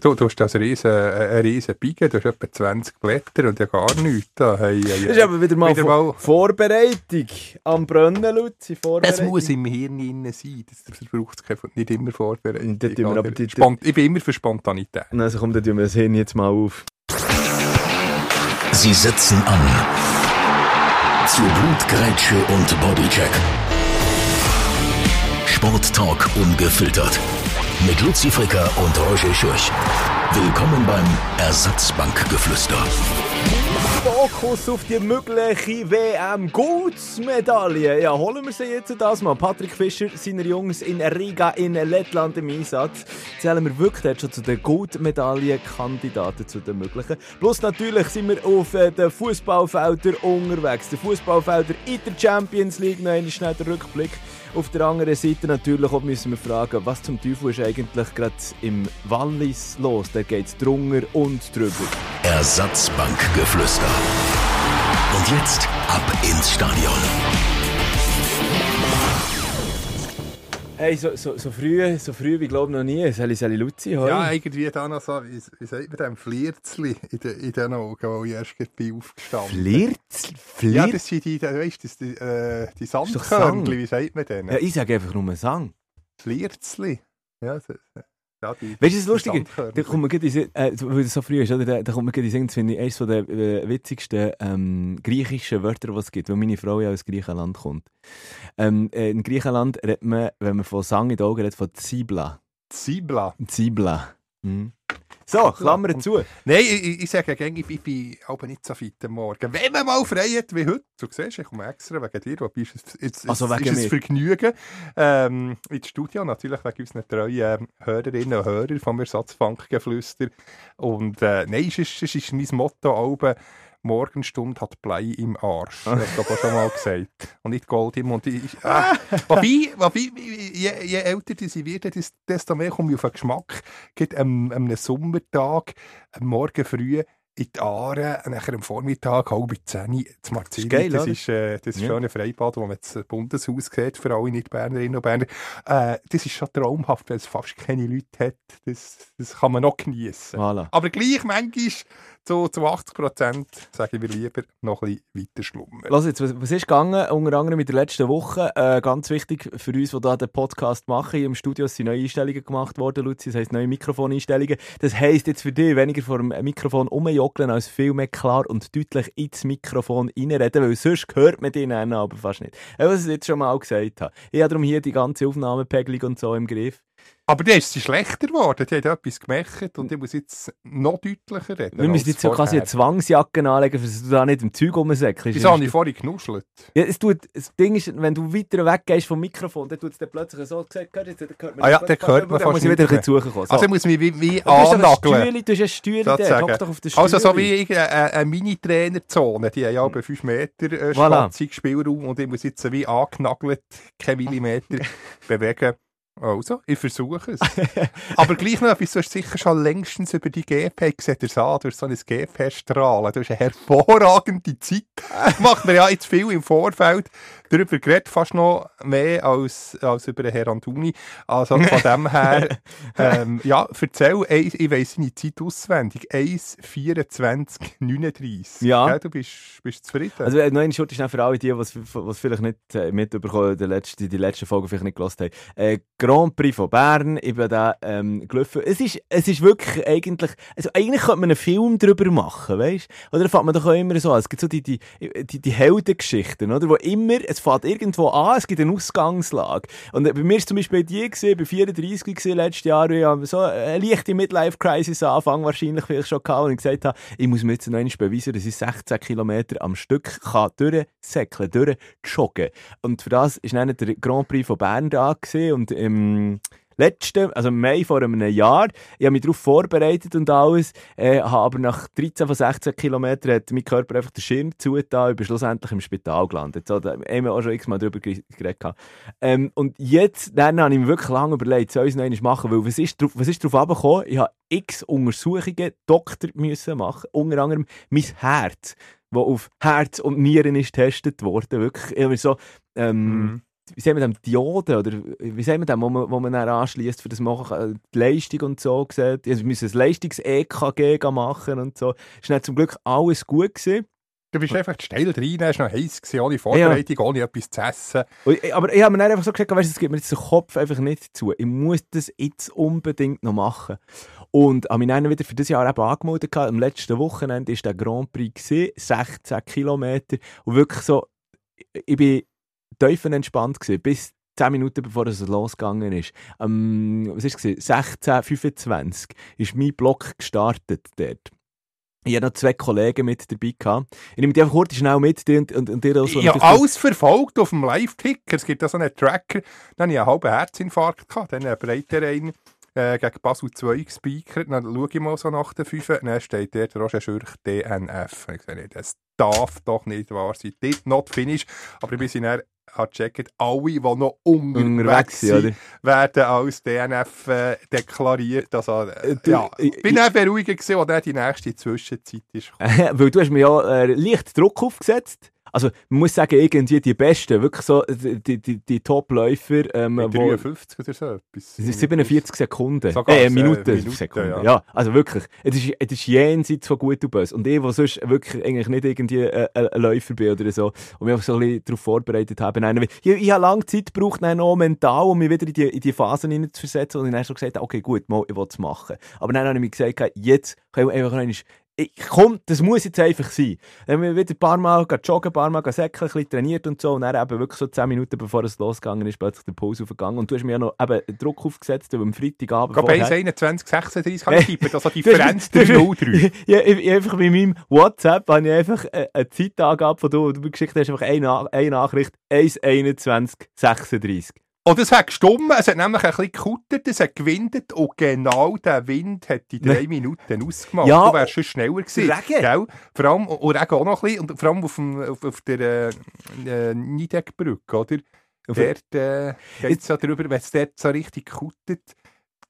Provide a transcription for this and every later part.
Du, du hast das riesen, eine riesen Pike, du hast etwa 20 Blätter und ja gar nichts. Da. Hey, hey, Das ist aber wieder mal, Wieder mal- Vorbereitung am Brennen, Luzi. Das Vorbereitung. muss im Hirn drin sein. Das, das braucht es nicht immer Vorbereitung. Wir aber die- Spont- ich bin immer für Spontanität. Also komm, dann tun wir das Hirn jetzt mal auf. Sie setzen an. Zu Blutgrätsche und Bodycheck. Sporttalk ungefiltert. Mit Luzi Fricker und Roger Schürch. Willkommen beim Ersatzbankgeflüster. Fokus auf die mögliche WM-Goldsmedaille. Ja, holen wir sie jetzt das mal. Patrick Fischer, seine Jungs in Riga in Lettland im Einsatz. Zählen wir wirklich dort schon zu den Goldmedaillenkandidaten, zu den möglichen. Plus natürlich sind wir auf äh, den Fußballfeldern unterwegs. Die Fußballfelder in der Champions League. Noch einmal schnell der Rückblick. Auf der anderen Seite natürlich auch müssen wir fragen, was zum Teufel ist eigentlich gerade im Wallis los? Da geht es drunter und drüber. Ersatzbankgeflüster. Und jetzt ab ins Stadion. Hey, so, so, so früh, so früh wie glaube noch nie. Sali Sali Luzi, hoi. Ja, irgendwie da noch so, wie, wie sagt man dem, Flierzli in, den- in den Augen, wo ich erst gerade bin aufgestanden Flirz? Ja, Flirt? das sind die, weisst, das, die, äh, die Sandkörnchen, wie sagt man denen? Ja, ich sage einfach nur Sang. Flierzli. Ja, das, ja, Weißt du, das Lustige? Da kommt man gerade äh, weil das so früh ist, oder? Da, da kommt man gerade in das finde ich eines der äh, witzigsten ähm, griechischen Wörter, die es gibt, weil meine Frau ja aus Griechenland kommt. Ähm, äh, in Griechenland redet man, wenn man von Sang in den Augen redet, von Zibla. Zibla. Zibla. Mhm. So, Klammer zu. Nein, ich, ich, sage gerne, ich, ich bin aber nicht so fit am Morgen. Wenn man mal frei hat wie heute, du siehst, ich komme extra wegen dir, wobei ist es, jetzt, Also wegen ist es. Vergnügen. Ähm, ins Studio, natürlich wegen unseren treuen ähm, Hörerinnen und Hörer vom Ersatzbankgeflüster. Und äh, nein, es ist, es ist mein Motto, Alben, Morgenstunde hat Blei im Arsch. Das habe ich schon mal gesagt. Und nicht Gold im Mund. Ich, äh, wobei, wobei je, je älter sie des- desto mehr komme ich auf den Geschmack. Geht am, am Sommertag, am Morgen früh in die Aare, nachher am Vormittag, halb zehn, zu Marzini. geil, das ist äh, das Ja. schöne Freibad, wo man das Bundeshaus sieht, für alle Nicht-Bernerinnen und Berner. Äh, das ist schon traumhaft, weil es fast keine Leute hat. Das, das kann man noch genießen. Voilà. Aber gleich manchmal zu, zu 80 Prozent sage ich lieber noch ein bisschen weiter schlummern. Lass jetzt, was, was ist gegangen? Unter anderem in der letzten Woche. Äh, ganz wichtig für uns, die hier den Podcast machen. Im Studio sind neue Einstellungen gemacht worden, Luzi. Das heisst neue Mikrofoneinstellungen. Das heisst jetzt für dich weniger vor dem Mikrofon rumjoggeln, als viel mehr klar und deutlich ins Mikrofon reinreden, weil sonst hört man dich aber fast nicht. Äh, Was ich jetzt schon mal gesagt habe. Ich habe darum hier die ganze Aufnahmepegelung und so im Griff. Aber die ist sie schlechter geworden. Die hat etwas gemacht und ich muss jetzt noch deutlicher reden. Wir müssen jetzt so quasi eine. Zwangsjacke anlegen, dass du da nicht im Zeug rumsäckelst. Wieso habe ich vorhin genuschelt? Ja, es tut, das Ding ist, wenn du weiter weggehst vom Mikrofon, dann tut es dann plötzlich so gesagt, hört jetzt, dann hört man Ah ja, das dann hört man dann muss fast ich wieder ein bisschen suchen. So. Also ich muss mich wie, wie du hast ein annageln. Stühle, du hast ein doch auf der Stühle. Also so wie eine, eine Mini-Trainerzone, die haben ja bei 5 Meter äh, Voilà. Spielraum und ich muss jetzt wie angenagelt, kein Millimeter bewegen. Also, ich versuche es. Aber gleich noch etwas, du hast sicher schon längstens über die GP gesehen, an, durch so ein GP-Strahlen. Du hast eine hervorragende Zeit. Macht man ja jetzt viel im Vorfeld darüber geredet, fast noch mehr als, als über den Herrn Antuni. Also von dem her, ähm, ja, erzähl, eins- ich weiss seine Zeit auswendig. 1,24,39. Ja. Gell, du bist, bist zufrieden. Also, äh, noch eine Schurte schnell für alle, die, was, was vielleicht nicht äh, mitbekommen, die, letzte, die letzte Folge vielleicht nicht gehört haben. Äh, Grand Prix von Bern, ich bin da ähm, gelaufen. Es ist, es ist wirklich eigentlich, also eigentlich könnte man einen Film darüber machen, weißt du? Oder fängt man doch auch immer so an. Es gibt so die, die, die, die Heldengeschichten, oder? Wo immer, es fährt irgendwo an, es gibt eine Ausgangslage. Und äh, bei mir ist zum Beispiel die gewesen, bei 34 gewesen, letztes Jahr, ich habe so eine leichte Midlife-Crisis Anfang wahrscheinlich vielleicht schon gehabt und ich gesagt habe, ich muss mir jetzt noch einmal beweisen, dass ich 16 Kilometer am Stück kann durchsäckeln, durchjoggen. Und für das ist dann der Grand Prix von Bern da gewesen und im letzten, also im Mai vor einem Jahr, ich habe mich darauf vorbereitet und alles, äh, aber nach 13 von 16 Kilometern hat mein Körper einfach den Schirm zugetan und bin schlussendlich im Spital gelandet. So, da haben wir auch schon x-mal drüber ge- geredet. Ähm, und jetzt, dann habe ich mir wirklich lange überlegt, soll ich es noch einmal machen, weil was ist, drauf, was ist darauf abgekommen? Ich habe x Untersuchungen, Doktor müssen machen, unter anderem mein Herz, das auf Herz und Nieren ist getestet worden, wirklich, ich habe so, ähm, Mhm. Wie sagen wir dem, Diode, oder wie sagen wir dem, wo man, wo man dann anschließt, für das machen kann, die Leistung und so gesagt. Also wir müssen ein Leistungs-EKG machen und so. Ist dann zum Glück alles gut gewesen. Du bist einfach steil rein, es war noch heiß, gewesen, ohne Vorbereitung, ohne etwas zu essen. Aber ich habe mir einfach so gesagt, weißt, du, es gibt mir jetzt den Kopf einfach nicht zu. Ich muss das jetzt unbedingt noch machen. Und habe mich dann wieder für das Jahr eben angemeldet. Am letzten Wochenende war der Grand Prix, gewesen, 16 Kilometer. Und wirklich so, ich bin tiefenentspannt gewesen, bis 10 Minuten bevor es losgegangen ist. Ähm, was war es? 16.25 ist mein Block gestartet dort. Ich hatte noch zwei Kollegen mit dabei. Gehabt. Ich nehme die einfach kurz schnell mit dir und, und, und dir auch so Ich habe alles verfolgt auf dem Live-Ticker. Es gibt da so einen Tracker. Dann hatte ich einen halben Herzinfarkt. Gehabt. Dann einen Breiterein äh, gegen Basel 2 gespeichert. Dann schaue ich mal so nach den 5. Dann steht der Roger Schürch DNF. Ich sage, das darf doch nicht wahr sein. Did not finish. Aber ich dann habe gecheckt, alle, die noch unterwegs sind, werden als DNF äh, deklariert. Also, äh, du, ja, ich- bin auch beruhigt gewesen, als die nächste Zwischenzeit ist. Weil du hast mir ja äh, leicht Druck aufgesetzt. Also, man muss sagen, irgendwie die Besten, wirklich so, die, die, die Top-Läufer, ähm, Mit wo, 53 oder so etwas. es ist 47 Sekunden. Sogar, äh, äh, Minuten, Minuten, Sekunden. Ja. ja. also wirklich. Es ist, es ist jenseits von gut und böse. Und ich, der sonst wirklich eigentlich nicht irgendwie äh, ein ein Läufer bin oder so, und mich auch so ein bisschen darauf vorbereitet habe. Nein, ich, ich habe lange Zeit gebraucht, dann auch mental, um mich wieder in die, in die Phasen hineinzuversetzen. Und ich habe schon gesagt, okay, gut, mal, ich will es machen. Aber dann habe ich mir gesagt, jetzt kann ich einfach noch ich, komm, das muss jetzt einfach sein. Dann haben wir wieder ein paar Mal joggen, ein paar Mal säckeln, ein bisschen trainiert und so. Und dann eben wirklich so 10 Minuten bevor es losgegangen ist, plötzlich der Puls aufgegangen. Und du hast mir ja noch eben Druck aufgesetzt, weil am Freitagabend Ich glaube, 1, 21, 36 kann ich tippen. Also Differenz Du hast- du hast- 303. ja, ich, ich einfach bei meinem WhatsApp habe ich einfach äh, eine Zeitangabe von du, du mir geschickt hast, einfach eine, eine Nachricht, 1,21,36. Und es hat gestummen, es hat nämlich ein bisschen gekuttert, es hat gewindet und genau der Wind hat die drei Minuten ausgemacht. Ja, du wärst schon schneller gewesen. Regen. Gell? Vor allem, und Regen auch noch ein bisschen, und vor allem auf, dem, auf, auf der äh, äh, Niedeckbrücke, oder? Auf- Dort äh, geht es ja darüber, wenn es dort so richtig kutet,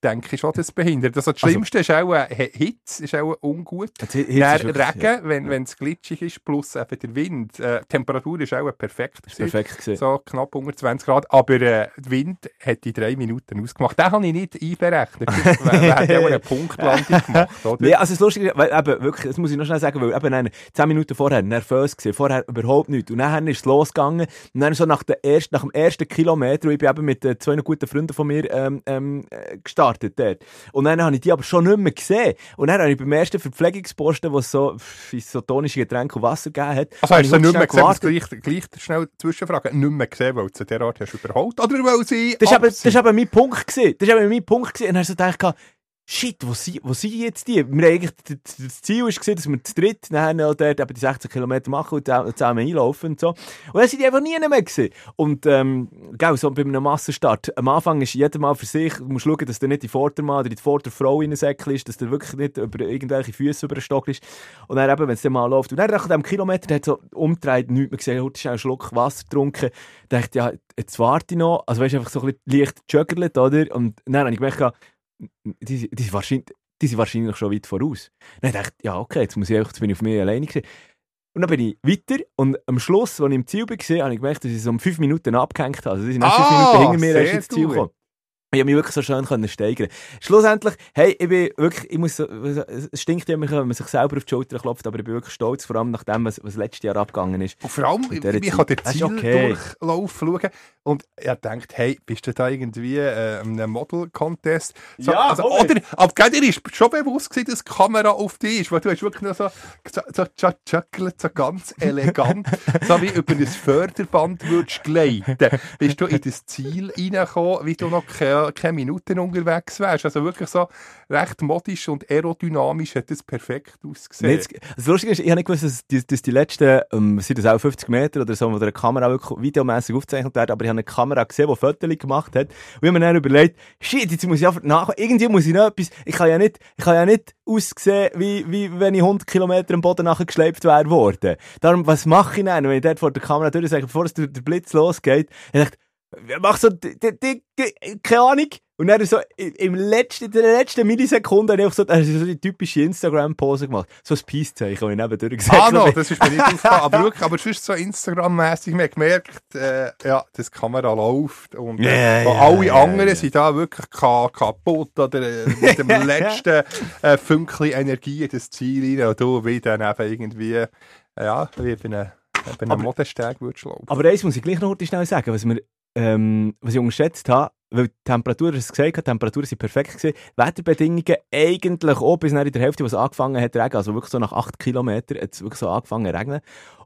denke ich schon, das behindert. Also das Also- Schlimmste ist auch äh, Hitze, ist auch ungut. Ist wirklich- Regen, wenn wenn es glitschig ist, plus eben der Wind. Äh, die Temperatur ist auch perfekt. Ja, gewesen. perfekt gewesen. So knapp unter 20 Grad. Aber äh, der Wind hat die drei Minuten ausgemacht. Den habe ich nicht einberechnet. Wär- wär- hätte auch eine Punktlandung gemacht, oder? Nee, also das Lustige ist, weil eben wirklich, das muss ich noch schnell sagen, weil eben 10 Minuten vorher nervös gewesen, vorher überhaupt nichts. Und dann ist es losgegangen und dann so nach, der ersten, nach dem ersten Kilometer, ich bin eben mit äh, zwei guten Freunden von mir ähm, ähm, äh, gestartet dort. Und dann habe ich die aber schon nicht mehr gesehen. Und dann habe ich beim ersten Verpflegungsposten, wo es so isotonische Getränke und Wasser gegeben hat, Also habe hast du ich nicht mehr gesehen, gleich, gleich schnell Zwischenfrage, nicht mehr gesehen, weil du sie derart hast überholt? Oder weil sie Das ist, eben, das ab ist eben mein Punkt gewesen. Das ist eben mein Punkt gewesen. Und dann hast du so gedacht, shit, wo sind, wo sind jetzt die? Wir eigentlich, das Ziel war, dass wir zu dritt nachher dort eben die 16 Kilometer machen und zusammen einlaufen und so. Und dann sind die einfach nie mehr gewesen. Und, ähm, gell, so bei einem Massenstart. Am Anfang ist jeder mal für sich, du musst schauen, dass der nicht die Vordermann oder die Vorderfrau in den Säckel ist, dass der wirklich nicht über irgendwelche Füße über den Stock ist. Und dann eben, wenn es dann mal läuft. Und dann nach dem Kilometer, der hat so umgedreht, nichts mehr gesehen, hat einen Schluck Wasser getrunken. dachte ich, ja, jetzt warte ich noch. Also weißt du, einfach so ein bisschen leicht juggelt, oder? Und dann habe ich gemerkt, die, die, sind wahrscheinlich, die sind wahrscheinlich schon weit voraus. Dann dachte ich, ja, okay, jetzt, muss ich jetzt bin ich auf mich alleine gewesen. Und dann bin ich weiter und am Schluss, als ich im Ziel war, habe ich gemerkt, dass ich so um fünf Minuten abgehängt habe. Also die sind erst fünf Ah, Minuten hinter mir erst ins Ziel gekommen. Ich habe mich wirklich so schön können steigern. Schlussendlich, hey, ich bin wirklich, ich muss es stinkt ja immer, wenn man sich selber auf die Schulter klopft, aber ich bin wirklich stolz, vor allem nach dem, was, was letztes Jahr abgegangen ist. Und vor allem, dieser ich kann den ist okay. Zieldurchlauf schauen und er denkt, hey, bist du da irgendwie äh, in einem Model-Contest? So, Ja, also, oder, aber gell, dir ist schon bewusst gewesen, dass die Kamera auf dich ist, weil du hast wirklich noch so, so, so so ganz elegant, so wie über ein Förderband würdest gleiten, bist du in das Ziel reingekommen, wie du noch keine, keine Minuten unterwegs wärst. Also wirklich so recht modisch und aerodynamisch hat das perfekt ausgesehen. Nee, das, das Lustige ist, ich habe nicht gewusst, dass die, dass die letzten, ähm, sind das auch 50 Meter oder so, wo der Kamera wirklich videomäßig aufgezeichnet wird, aber ich habe eine Kamera gesehen, die Fotos gemacht hat. Und ich habe mir dann überlegt, shit, jetzt muss ich einfach nach, irgendwie muss ich noch etwas, ich kann ja nicht, ich kann ja nicht aussehen, wie, wie wenn ich 100 Kilometer am Boden nachher geschleppt wäre worden. Darum, was mache ich dann, wenn ich dort vor der Kamera durch bevor es der Blitz losgeht, ich dachte, mach so, die, die, die, keine Ahnung, Und dann so im letzten, in der letzten Millisekunde habe ich so, also so die typische Instagram-Pose gemacht. So ein Peace-Zeichen, das ich nebendurch gesagt Ah, no, habe. das ist mir nicht aufgefallen. Aber wirklich, aber sonst so Instagram-mässig, man gemerkt, äh, ja, das die Kamera läuft. Und äh, ja, alle ja, anderen sind da wirklich ka kaputt oder äh, mit dem letzten äh, Fünkchen Energie in das Ziel rein. Und du wie dann eben irgendwie, äh, ja, wie bei einem, bei einem Aber- Modesteg würdest laufen. Aber eins muss ich gleich noch schnell sagen, was, wir, ähm, was ich unterschätzt habe, weil die Temperatur, du hast es gesagt, die Temperaturen sind perfekt gewesen. Wetterbedingungen eigentlich auch bis in der Hälfte, was angefangen hat zu regnen, also wirklich so nach 8 Kilometern, hat es wirklich so angefangen zu regnen.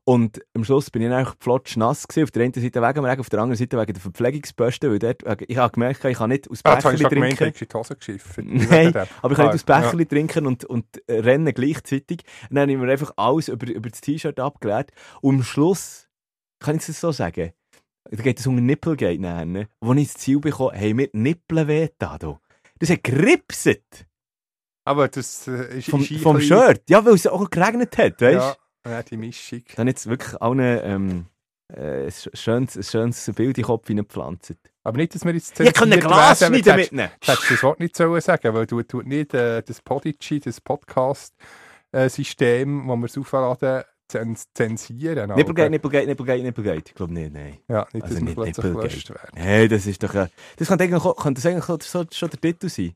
Und am Schluss bin ich einfach flotsch nass gewesen, auf der einen Seite wegen dem Regen, auf der anderen Seite wegen der Verpflegungsposten, weil dort, ich habe gemerkt, ich kann nicht aus Ah, Becherli gemeint, du trinken. in die Hose. Nein, aber ich kann Ah, nicht aus Becherli trinken und, und rennen gleichzeitig. Und dann habe ich mir einfach alles über, über das T-Shirt abgeleert. Und am Schluss, kann ich es so sagen, da geht es um ein Nippelgate nachher, ne? Wo ich ins Ziel bekomme, haben die Nippel weh da. Das hat geripset Aber das äh, ist, vom, ist vom Shirt. Ja, weil es auch geregnet hat, weißt du? Ja, die Mischung. Dann jetzt wirklich allen ähm, äh, ein schönes, ein schönes Bild in den Kopf hineingepflanzt. Aber nicht, dass wir jetzt Ich kann ein zensiert Glas werden, schneiden mitnehmen. Du hättest das Wort nicht sollen sagen weil du tut nicht äh, das Podigy, das Podcast-System, wo wir es aufladen, zensieren. Nippelgate, Nippelgate, Nippelgate, Nippelgate. Ich glaube nicht, nein. Ja, nicht, dass Also wir nicht Nippelgate. Hey, das ist doch ein, Das könnte eigentlich, könnte das eigentlich so, schon der Titel sein.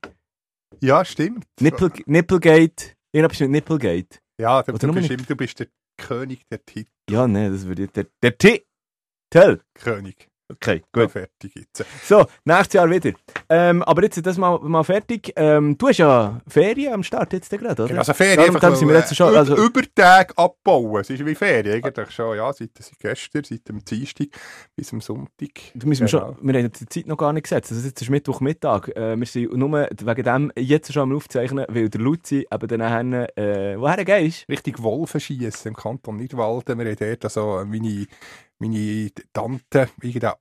Ja, stimmt. Nippel, Nippelgate. Irgendetwas mit Nippelgate. Ja, du, du, bist, du bist der König der Titel. Ja, nein, das würde ich. Der, der Titel. König. Okay, Ja, gut. fertig jetzt. So, nächstes Jahr wieder. Ähm, aber jetzt das mal, mal fertig. Ähm, du hast ja Ferien am Start jetzt gerade, oder? Also Ferien Darum- einfach sind wir äh, jetzt schon- Ü- also- Übertag abbauen. Es ist wie Ferien eigentlich schon. Ja, seit, seit gestern, seit dem Dienstag bis am Sonntag. Du müssen wir, Genau. schon, wir haben die Zeit noch gar nicht gesetzt. Also jetzt ist Mittwochmittag. Äh, wir sind nur wegen dem jetzt schon am Aufzeichnen, weil der Luzi eben dann nachher, äh, woher gehst? richtig Wolfen schießen im Kanton Nidwalden. Wir haben dort also meine, meine Tante, irgendeinen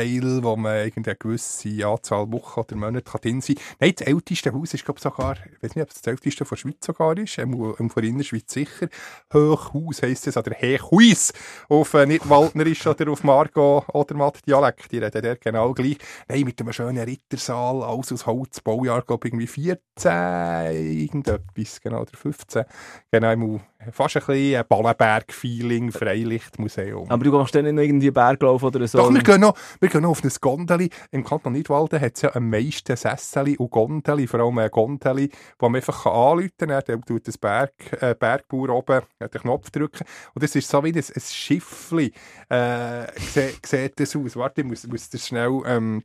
Anteil, wo man irgendeine gewisse Anzahl Wochen oder Monate drin sein kann. Nein, das älteste Haus ist, glaube ich, sogar, ich weiß nicht, ob es das älteste von der Schweiz sogar ist, ähm, ähm, von der Innerschweiz sicher. Hochhaus heisst es, oder Hechhuis, auf äh, nicht Waldnerisch oder auf Margot oder Matt-Dialekt. Die reden dort genau gleich. Nein, mit einem schönen Rittersaal, alles aus Holz, Baujahr, glaube ich, irgendwie 14, irgendetwas, genau, oder 15. Genau, im- fast ein bisschen Ballenberg-Feeling, Freilichtmuseum. Aber du machst dann nicht noch irgendwie Berglauf oder so? Doch, wir gehen, noch, wir gehen auf ein Gondeli. Im Kanton Nidwalden hat es ja am meisten Sesseli und Gondeli, vor allem ein Gondeli, wo man einfach anrufen kann. Dann tut das Berg, äh, Bergbauer oben äh, den Knopf drücken. Und das ist so wie ein, ein Schiffli. Äh, sieht, sieht das aus. Warte, ich muss, muss das schnell... Ähm,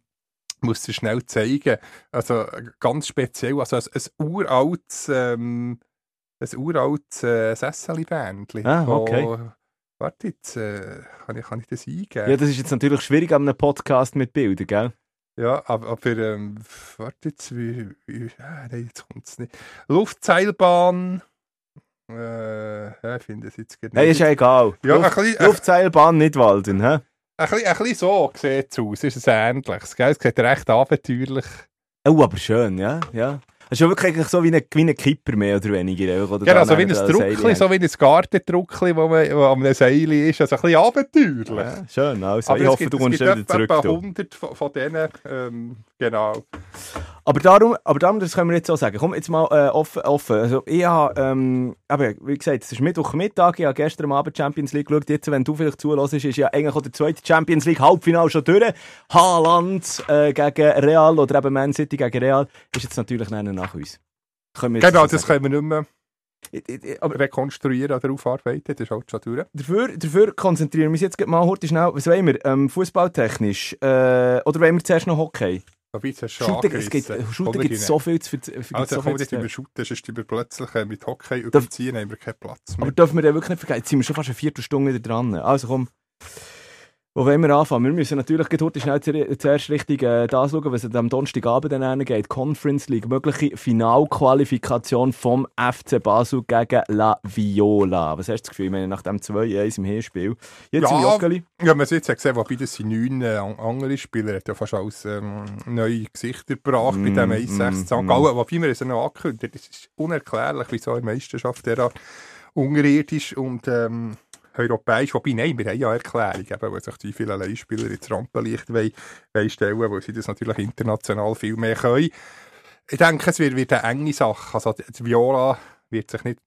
muss dir schnell zeigen. Also ganz speziell, also ein, ein uraltes, ähm, ein uraltes äh, Sesseli-Bändchen. Ah, wo- okay. Warte, jetzt äh, kann, ich, kann ich das eingeben? Ja, das ist jetzt natürlich schwierig an einem Podcast mit Bildern, gell? Ja, aber, aber ähm, warte jetzt, wie, wie ah, nein, jetzt kommt es nicht. Luftseilbahn. Äh, ja, ich finde es jetzt gerade Nein, ist ja egal. Ja, Luft, bisschen, ein, Luftseilbahn nicht walden, hä? ein, bisschen, ein bisschen so sieht es aus. Ist es ähnliches, gell? Es sieht recht abenteuerlich. Oh, aber schön, ja, ja. Es ist ja wirklich so wie ein, wie ein Kipper mehr oder weniger. Oder Genau, da so wie ein Druckli, so wie ein Gartendruckli, wo man wo an einem Seil ist. Also ein bisschen abenteuerlich. Ja, schön, also Aber ich es hoffe, gibt, du es kommst gibt wieder zurück. etwa du. 100 von, von denen. Ähm, genau. Aber darum, aber darum, das können wir jetzt so sagen. Komm, jetzt mal äh, offen, offen. Also, ich habe, ähm, aber wie gesagt, es ist Mittwochmittag, ich habe gestern am Abend Champions League geschaut. Jetzt, wenn du vielleicht zulässt, ist ja eigentlich auch der zweite Champions League Halbfinale schon durch. Haaland äh, gegen Real oder eben Man City gegen Real ist jetzt natürlich dann nach uns. Können Genau, so das können wir nicht mehr Ich- ich- ich- Aber rekonstruieren oder aufarbeiten. Das ist halt schon durch. dafür, dafür konzentrieren wir uns jetzt mal heute schnell. Was wollen wir? Ähm, Fußballtechnisch? Äh, oder wollen wir zuerst noch Hockey? Jetzt hast du Shooten, es gibt. Shooten Oder gibt es so viel zu gibt Also so komm viel nicht über Shooten, sonst wir plötzlich äh, mit Hockey Darf- überziehen, haben wir keinen Platz mehr. Aber dürfen wir den wirklich nicht vergessen? Jetzt sind wir schon fast eine Viertelstunde wieder dran. Also komm, wo wollen wir anfangen? Wir müssen natürlich heute schnell zu- zuerst richtig äh, das schauen, was am Donnerstagabend dann geht. Conference League, mögliche Finalqualifikation vom FC Basel gegen La Viola. Was hast du das Gefühl? Ich meine, nach dem 2-1 im Hinspiel. Jetzt Ja. im Joggeli. Ja, man hat jetzt gesehen, wobei das sind neun äh, an- andere Spieler, hat ja fast alles ähm, neue Gesichter gebracht bei Mm, dem 1-6 mm, St. mm. Gallen. Wobei wir es noch angekündigt das ist unerklärlich, wieso in der Meisterschaft der unterirdisch und ähm, europäisch, wobei, nein, wir haben ja Erklärung, eben, wo sich die vielen Leihspieler ins Rampenlicht wollen, wollen stellen, weil sie das natürlich international viel mehr können. Ich denke, es wird, wird eine enge Sache. Also, die Viola wird sich nicht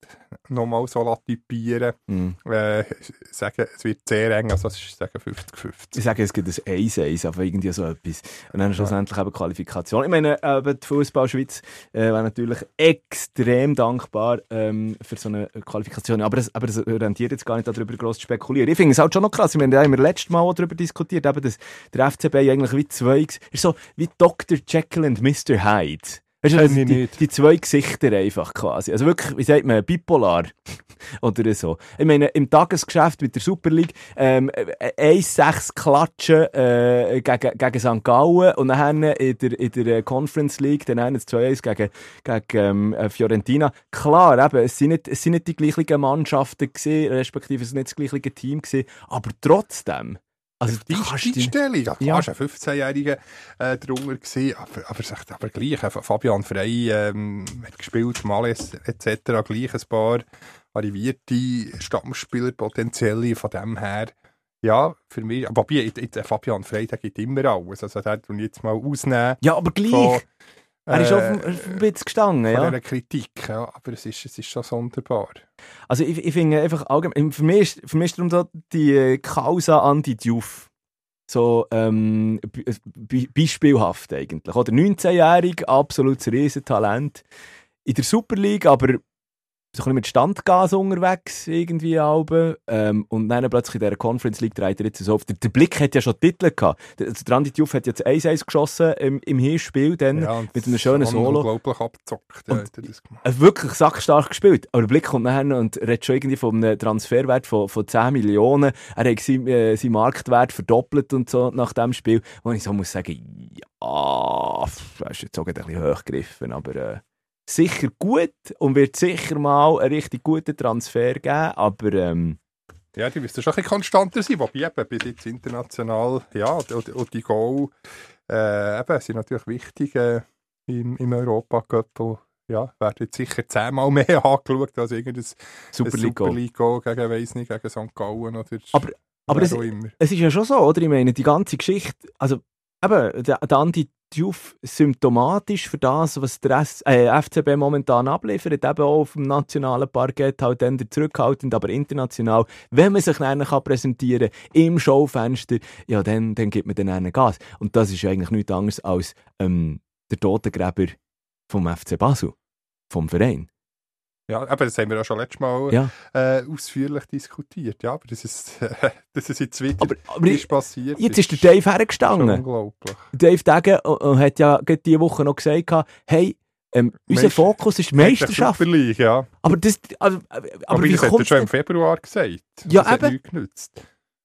nochmal so typieren. Mhm. Äh, sagen, es wird sehr eng, also ich sage 50-50. Ich sage, es gibt ein 1-1, aber irgendwie so etwas. Und dann schlussendlich eben Qualifikation. Ich meine, eben die Fußballschweiz äh, wäre natürlich extrem dankbar ähm, für so eine Qualifikation. Aber es, aber es rentiert jetzt gar nicht, darüber groß zu spekulieren. Ich finde es halt schon noch krass. Da haben wir letztes Mal auch darüber diskutiert, eben, dass der FCB eigentlich wie zwei, ist so wie Dr. Jekyll und Mr. Hyde. Weißt du, also die, nicht. die zwei Gesichter einfach quasi. Also wirklich, wie sagt man, bipolar. Oder so. Ich meine, im Tagesgeschäft mit der Super League, ähm, 1-6 klatschen äh, gegen, gegen St. Gallen und dann in der, in der Conference League, dann haben 2-1 gegen, gegen ähm, Fiorentina. Klar, eben, es sind nicht, es sind nicht die gleichen Mannschaften gewesen, respektive es ist nicht das gleiche Team gewesen, aber trotzdem, also Die, du kannst die dich- Stellung, ja, Ja. ja. ein 15-Jähriger äh, drunter gewesen, aber, aber, aber gleich, äh, Fabian Frey ähm, hat gespielt, Males etc., gleich ein paar arrivierte Stammspieler, potenzielle, von dem her, ja, für mich, wobei, jetzt, Fabian Frey, der gibt immer alles, also der tun jetzt mal ausnehmen Ja, aber gleich. von, er ist äh, auf dem, auf dem Bitz gestanden, von ja. dieser Kritik, ja, aber es ist, es ist schon sonderbar. Also ich, ich finde einfach allgemein, für mich, ist, für mich ist darum so die äh, Causa Anti-Diouf so ähm, be- beispielhaft eigentlich. Oder 19-jährig, absolutes Riesentalent in der Super League, aber so ein bisschen mit Standgas unterwegs irgendwie Alben. Ähm, und dann plötzlich in dieser Conference League dreht er jetzt so auf. Der, der Blick hat ja schon Titel gehabt. Der, der Andi Diouf hat jetzt 1-1 geschossen im, im Hinspiel dann Ja, mit einem schönen so Solo. Unglaublich abgezockt, Und- äh, wirklich sackstark gespielt. Aber der Blick kommt nachher und redet schon irgendwie von einem Transferwert von, von 10 Millionen. Er hat seinen, äh, seinen Marktwert verdoppelt und so nach dem Spiel. Und ich so muss sagen, ja, das ist jetzt auch ein bisschen hochgegriffen, aber äh, sicher gut und wird sicher mal einen richtig guten Transfer geben, aber ähm, Ja, die müssten schon ein bisschen konstanter sein, wobei eben bis jetzt international, ja, und, und die Goal äh, eben, sind natürlich wichtig äh, im, im Europacup. und, Ja, werden jetzt sicher zehnmal mehr angeschaut als irgendein Super League. Super League gegen, weiss nicht, gegen St. Gallen oder Aber- aber es- immer. es ist ja schon so, oder? Ich meine, die ganze Geschichte, also eben, der, der Andi Diouf symptomatisch für das, was der S äh, FCB momentan abliefert, eben auch auf dem nationalen Parkett, halt dann zurückhaltend, aber international, wenn man sich dann kann im Schaufenster, ja, dann, dann gibt man dann einen Gas. Und das ist eigentlich nichts anderes als ähm, der Totengräber vom FC Basel, vom Verein. Ja, aber das haben wir ja schon letztes Mal Ja. äh, ausführlich diskutiert. Ja, aber das ist, äh, dass es jetzt wieder Aber, aber ist passiert. jetzt ist der Dave hergestanden. unglaublich. Dave Degen äh, äh, hat ja diese Woche noch gesagt, hey, ähm, unser Fokus ist Meisterschaft. Ja. Aber das, also, äh, aber, Aber wie das hat er schon im Februar gesagt. Ja, das hat eben. nichts genützt.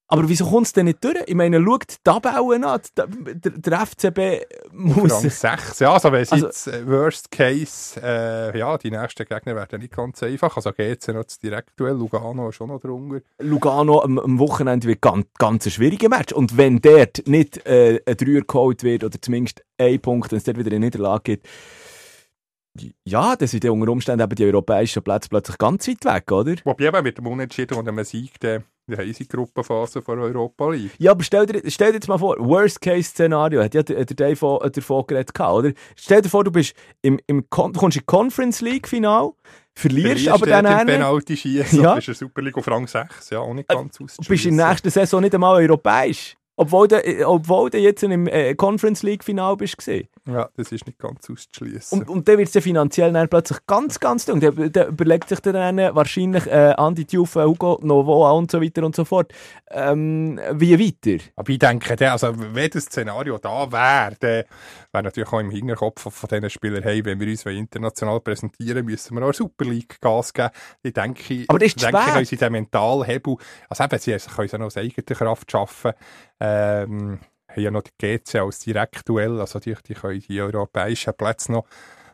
Aber wieso kommt es denn nicht durch? Ich meine, schaut die Tabellen an. Der, der, der FCB muss... Rang 6. Ja, also wenn es Also- jetzt äh, Worst Case, äh, ja, die nächsten Gegner werden nicht ganz einfach. Also geht es noch das Direktduell, Lugano ist schon noch drunter. Lugano am, am Wochenende wird ganz, ganz ein schwieriger Match. Und wenn dort nicht äh, ein Dreier geholt wird, oder zumindest ein Punkt, wenn es dort wieder eine Niederlage gibt, ja, dann sind dann unter Umständen eben die europäischen Plätze plötzlich ganz weit weg, oder? Wobei eben mit dem Unentschieden und einem Sieg, dann dann haben die Gruppenphase vor Europa League. Ja, aber stell dir, stell dir jetzt mal vor, Worst-Case-Szenario, hat ja der, Dave auch davon geredet, gehabt, oder? Stell dir vor, du bist im, im du kommst in Conference League-Final, verlierst, aber dann im Penalty schießen, Ja. bist in der Super League auf Rang 6, ja, auch nicht Äh, ganz du bist in der nächsten Saison nicht einmal europäisch. Obwohl du, äh, obwohl du jetzt im äh, Conference League-Final bist. Gewesen. Ja, das ist nicht ganz auszuschließen. Und, und dann wird es finanziell dann plötzlich ganz, ganz dünn. Dann, dann überlegt sich dann wahrscheinlich äh, Andi Diouf, äh, Hugo Novoa und so weiter und so fort, ähm, wie weiter. Aber ich denke, also, wenn das Szenario da wäre, wäre natürlich auch im Hinterkopf von diesen Spielern, hey, wenn wir uns international präsentieren müssen wir auch Super League Gas geben. Ich denke, Aber das ist denke, spät. können sie den Mentalhebel, also eben, sie können ja noch aus eigener Kraft schaffen, ähm, haben ja noch die GC als Direktduell, also die, die können die europäischen Plätze noch,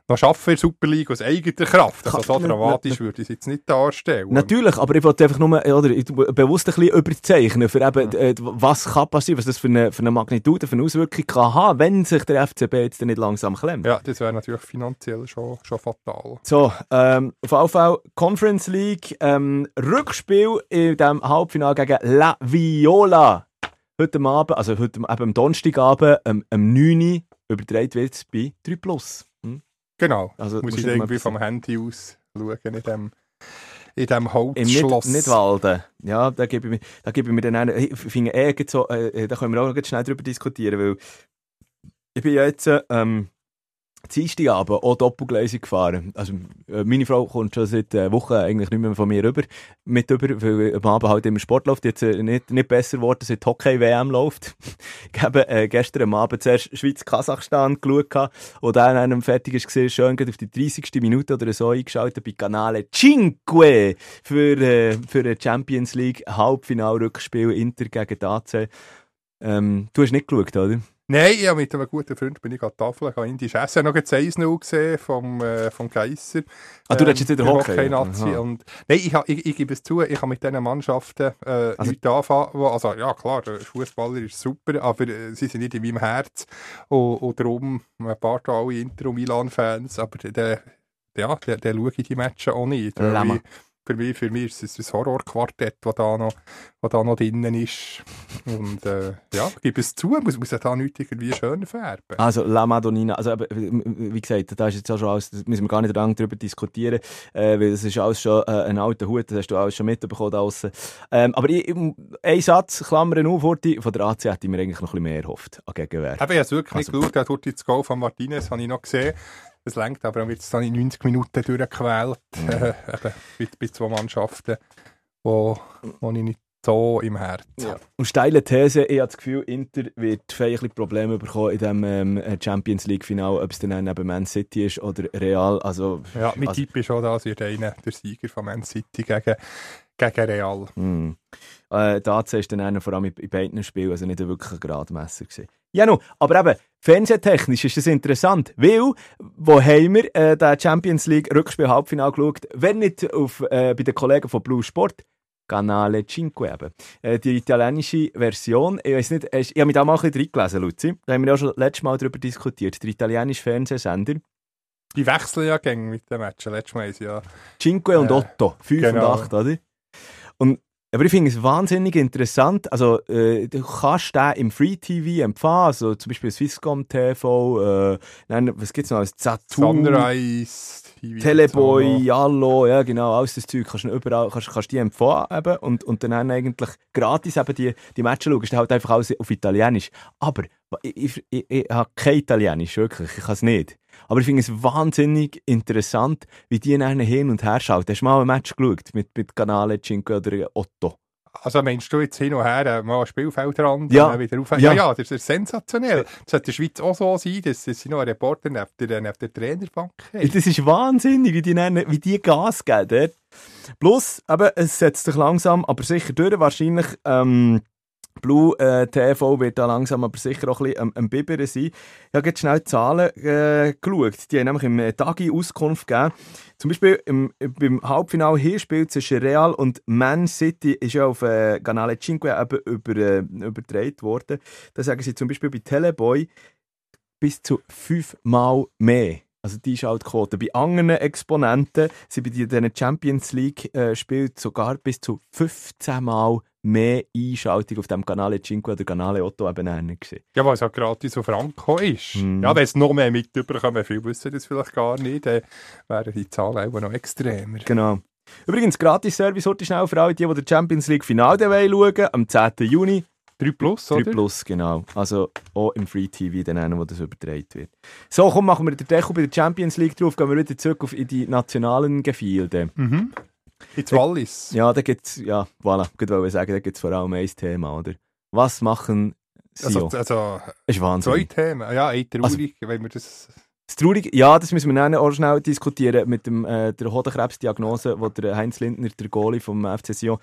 noch schaffen in der Super League aus eigener Kraft. Also so dramatisch würde ich es jetzt nicht darstellen. Natürlich, aber ich wollte einfach nur oder, bewusst ein bisschen überzeichnen, für eben, äh, was kann passieren, was das für eine, für eine Magnitude, für eine Auswirkung kann haben, wenn sich der FCB jetzt nicht langsam klemmt. Ja, das wäre natürlich finanziell schon, schon fatal. So, ähm, auf jeden Fall Conference League, ähm, Rückspiel in dem Halbfinale gegen La Viola. Heute Abend, also heute eben am Donnerstagabend, ähm, am 9 Uhr, übertragen wird es bei 3 Plus. Genau. Also, Muss ich irgendwie vom Handy aus schauen in dem, in dem Im Holzschloss. Nicht, Nidwalden. Ja, da gebe ich mir, da gebe ich mir dann einen, ich finde eh, so, äh, da können wir auch noch schnell drüber diskutieren, weil ich bin ja jetzt, äh, ähm, Dienstagabend auch doppelgleisig gefahren. Also, äh, meine Frau kommt schon seit äh, Wochen eigentlich nicht mehr von mir rüber, mit rüber, weil am Abend halt immer Sport läuft. Jetzt äh, nicht, nicht besser geworden, seit Hockey-WM läuft. ich habe äh, gestern am Abend zuerst Schweiz-Kasachstan geschaut und dann, an einem fertig ist, gesehen, schön auf die 30. Minute oder so eingeschaltet bei Kanale Cinque für, äh, für ein Champions League Halbfinal-Rückspiel Inter gegen die AC. Ähm, du hast nicht geschaut, oder? Nein, ich habe mit einem guten Freund bin ich an die Tafel, habe indisch essen. Ich habe noch jetzt 1-0 gesehen vom, äh, vom Geisser. Ah, du redest jetzt wieder der Hockey? Hockey-Nazi. Aha. Und, nein, ich, ich, ich gebe es zu, ich habe mit diesen Mannschaften äh, Also- nichts anfangen. wo- Also, ja, klar, der Fußballer ist super, aber äh, sie sind nicht in meinem Herz. Und, und darum, ein paar alle Inter- und Milan-Fans, aber der, ja, der, der schaue ich die Matches auch nicht. Lämmer. ich- Für mich, für mich ist es ein Horrorquartett, das da noch, was da noch drinnen ist. Und äh, ja, gebe es zu, muss, muss ja da nichts irgendwie schön färben. Also La Madonnina, also wie gesagt, da ist jetzt auch schon alles, da müssen wir gar nicht lange darüber diskutieren, äh, weil das ist alles schon äh, ein alter Hut, das hast du alles schon mitbekommen da draussen. Ähm, aber ich, ein Satz, Klammern auf, Horti, von der AC hätte ich mir eigentlich noch ein bisschen mehr erhofft an Gegenwehr. Eben, ich habe es wirklich Also- nicht geschaut, der das Goal von Martinez habe ich noch gesehen. Es längt, aber dann wird es dann in 90 Minuten durchgequält. Äh, eben, mit, mit zwei Mannschaften, wo, wo ich nicht so im Herz habe. Und steile These, ich habe das Gefühl, Inter wird feierlich Probleme bekommen in diesem ähm, Champions League-Final, ob es dann eben Man City ist oder Real, also... Ja, mein Also- Tipp ist auch, dass wird einer der Sieger von Man City gegen, gegen Real. Mm. Äh, die AC ist dann einer, vor allem in, beiden Spielen, also nicht wirklich ein Gradmesser gewesen. Ja, no, aber eben, fernsehtechnisch ist das interessant, weil, wo haben wir äh, den Champions League Rückspiel Halbfinale geschaut, wenn nicht auf, äh, bei den Kollegen von Blue Sport, Canale 5 eben. Äh, die italienische Version, ich weiß nicht, ich habe mich da mal ein bisschen reingelesen, Luzi, da haben wir ja schon letztes Mal darüber diskutiert, der italienische Fernsehsender, Die wechseln ja gegen mit den Matchen. Letztes Mal ist ja 5 und Äh, 8, 5 genau. und 8, oder? Und, aber ich finde es wahnsinnig interessant. Also, äh, du kannst den im Free TV empfangen, also zum Beispiel Swisscom TV, äh, nein, was gibt es noch? alles? Sunrise, TV. Teleboy, so. Jallo, ja genau, alles das Zeug kannst du überall, kannst, kannst die empfangen eben, und, und dann eigentlich gratis eben die, die Matches schauen. Ist halt einfach alles auf Italienisch. Aber ich, ich, ich, ich habe kein Italienisch, wirklich, ich kann es nicht. Aber ich finde es wahnsinnig interessant, wie die dann hin und her schauen. Hast du mal ein Match geschaut mit, mit Canale 5 oder Otto? Also meinst du jetzt hin und her äh, mal ein Spielfeldrand Ja. und dann wieder auf? Ja. Ja, ja, das ist sensationell. Das sollte in der Schweiz auch so sein, dass sie noch einen Reporter neben der, neben der Trainerbank haben. Das ist wahnsinnig, wie die, wie die Gas geben. Dort. Plus, eben, es setzt sich langsam, aber sicher durch. Wahrscheinlich, ähm, Blue äh, TV wird da langsam, aber sicher auch ein bisschen am Biberen sein. Ich habe jetzt schnell die Zahlen äh, geschaut. Die haben nämlich im äh, Tagi Auskunft gegeben. Zum Beispiel im, beim Halbfinale Hinspiel zwischen Real und Man City ist ja auf äh, Canale 5 eben über, äh, übertragen worden. Da sagen sie zum Beispiel bei Teleboy bis zu fünfmal mehr. Also die Schaltquote. Bei anderen Exponenten sind bei diesen Champions League äh, spielt sogar bis zu 15 Mal mehr Einschaltung auf dem Canale 5 oder Canale Otto eben nennen gesehen. Ja, weil es auch gratis auf Franco ist. Mhm. Ja, wenn es noch mehr mitbekommen, viele wissen das vielleicht gar nicht, dann wären die Zahlen auch noch extremer. Genau. Übrigens, Gratis-Service heute schnell für alle, die, die der Champions League Finale schauen am 10. Juni. 3 Plus, 3 oder? Plus, genau. Also auch im Free TV, dann einen, wo das übertragen wird. So, komm, machen wir den Deckel bei der Champions League drauf, gehen wir wieder zurück auf in die nationalen Gefilde. Mhm. Ins Wallis. Ja, da gibt's, ja, voilà, gut wollte ich sagen, da gibt's vor allem ein Thema, oder? Was machen sie? Also, Also, also ist zwei. Themen. Ja, ein traurig, wenn wir das... Das Traurige, ja, das müssen wir dann auch schnell diskutieren mit dem, äh, der Hodenkrebsdiagnose, die der Heinz Lindner, der Goalie vom FC Sion,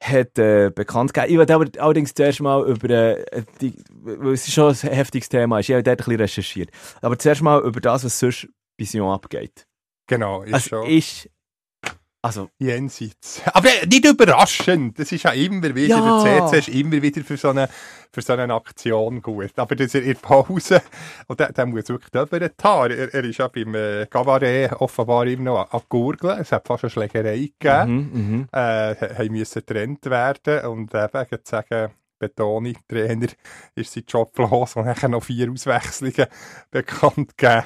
hat äh, bekannt gegeben. Ich wollte aber allerdings zuerst mal über äh, die, weil es schon ein heftiges Thema ist, ich habe dort ein bisschen recherchiert, aber zuerst mal über das, was sonst bei Sion abgeht. Genau, ist Also schon ist... Also, jenseits. Aber nicht überraschend. Das ist ja immer wieder, Ja. der CC ist immer wieder für so eine, für so eine Aktion gut. Aber das in der Pause, und der, der muss wirklich über den Tar. Er, er ist ja beim äh, Gabaret offenbar immer noch am Gurgeln. Es hat fast eine Schlägerei gegeben. mhm, mhm. äh, haben müssen getrennt werden und eben zu sagen, Betoni, Trainer, ist sein Job los und nachher noch vier Auswechslungen bekannt gegeben.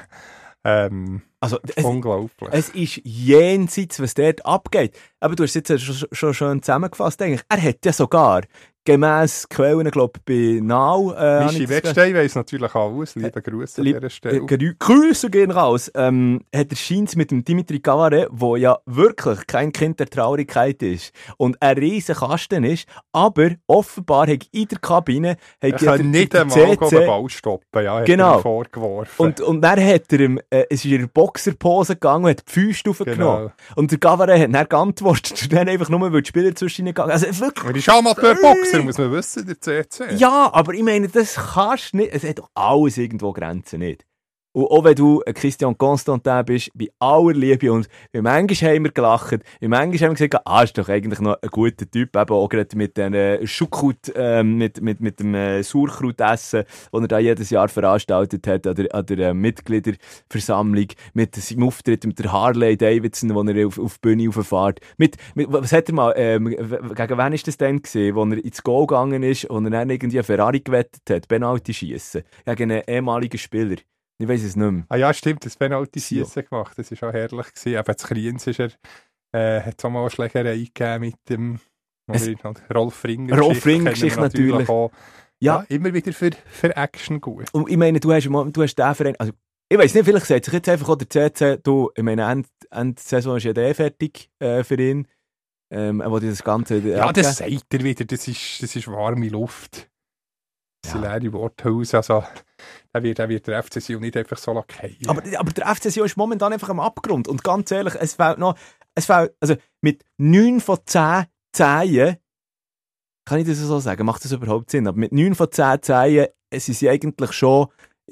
Ähm, Also, es, unglaublich. es ist jenseits, was dort abgeht. Aber du hast es jetzt schon, schon schön zusammengefasst, eigentlich. Er hat ja sogar, gemäss Quellen, glaube ich, bei Now... Äh, ich das Wettstein weiss natürlich alles. Liebe Grüße an lieb- dieser Äh, Stelle. Grü Grüße gehen raus. Ähm, hat er scheint mit dem Dimitri Gavaret, wo ja wirklich kein Kind der Traurigkeit ist und ein riesen Kasten ist, aber offenbar hat in der Kabine Er kann der- nicht der einmal den Ball stoppen, ja, hat Genau. vorgeworfen. und, und dann hat er ihm, äh, es ist in der Boxerpose gegangen und hat die Füße aufgenommen. genau. Und der Gavaret hat dann geantwortet und dann einfach nur, weil die Spieler zwischen ihnen gegangen Also wirklich, Er ist Amateurboxer, muss man wissen, der CC. Ja, aber ich meine, das kannst du nicht. Es hat doch alles irgendwo Grenzen nicht. Und auch wenn du ein Christian Constantin bist, bei aller Liebe und wie manchmal haben wir gelacht, wie manchmal haben wir gesagt, ah, ist doch eigentlich noch ein guter Typ, eben auch gerade mit den äh, Schukrut, ähm, mit, mit, mit dem äh, Sauerkrautessen, das er da jedes Jahr veranstaltet hat, an der, an der äh, Mitgliederversammlung, mit seinem Auftritt mit der Harley Davidson, wo er auf, auf die Bühne rauffährt. Mit, mit, was hat er mal, ähm, gegen wen ist das denn gesehen, wo er ins Goal gegangen ist und er dann irgendwie einen Ferrari gewettet hat, Penalty schießen gegen einen ehemaligen Spieler. Ich weiß es nicht mehr. Ah ja, stimmt, das Penalty-Schiessen gemacht. Das war auch herrlich. Gewesen. Aber zu Kriens ist er, äh, hat es auch mal eine Schlägerei gegeben mit dem Es- halt Rolf Ringer. Rolf Geschichte Ringer-Geschichte wir natürlich. Auch. Ja. Ja. immer wieder für, für Action gut. Und ich meine, du hast, du hast den Verein, also ich weiß nicht, vielleicht sagt sich jetzt einfach auch der CC, du, ich meine, Ende, Ende der Saison ist ja der fertig äh, für ihn, ähm, wo das Ganze... äh, Ja, abgeben. das sagt er wieder. Das ist, das ist warme Luft. Das sind leere Worthäuser. Also, da wird, da wird der FC Sion nicht einfach so lackieren. Aber, aber der FC Sion ist momentan einfach am Abgrund. Und ganz ehrlich, es fehlt noch, es fehlt, also mit 9 von 10 Zehen, kann ich das so sagen, macht das überhaupt Sinn? Aber mit 9 von 10 Zehen sind sie eigentlich schon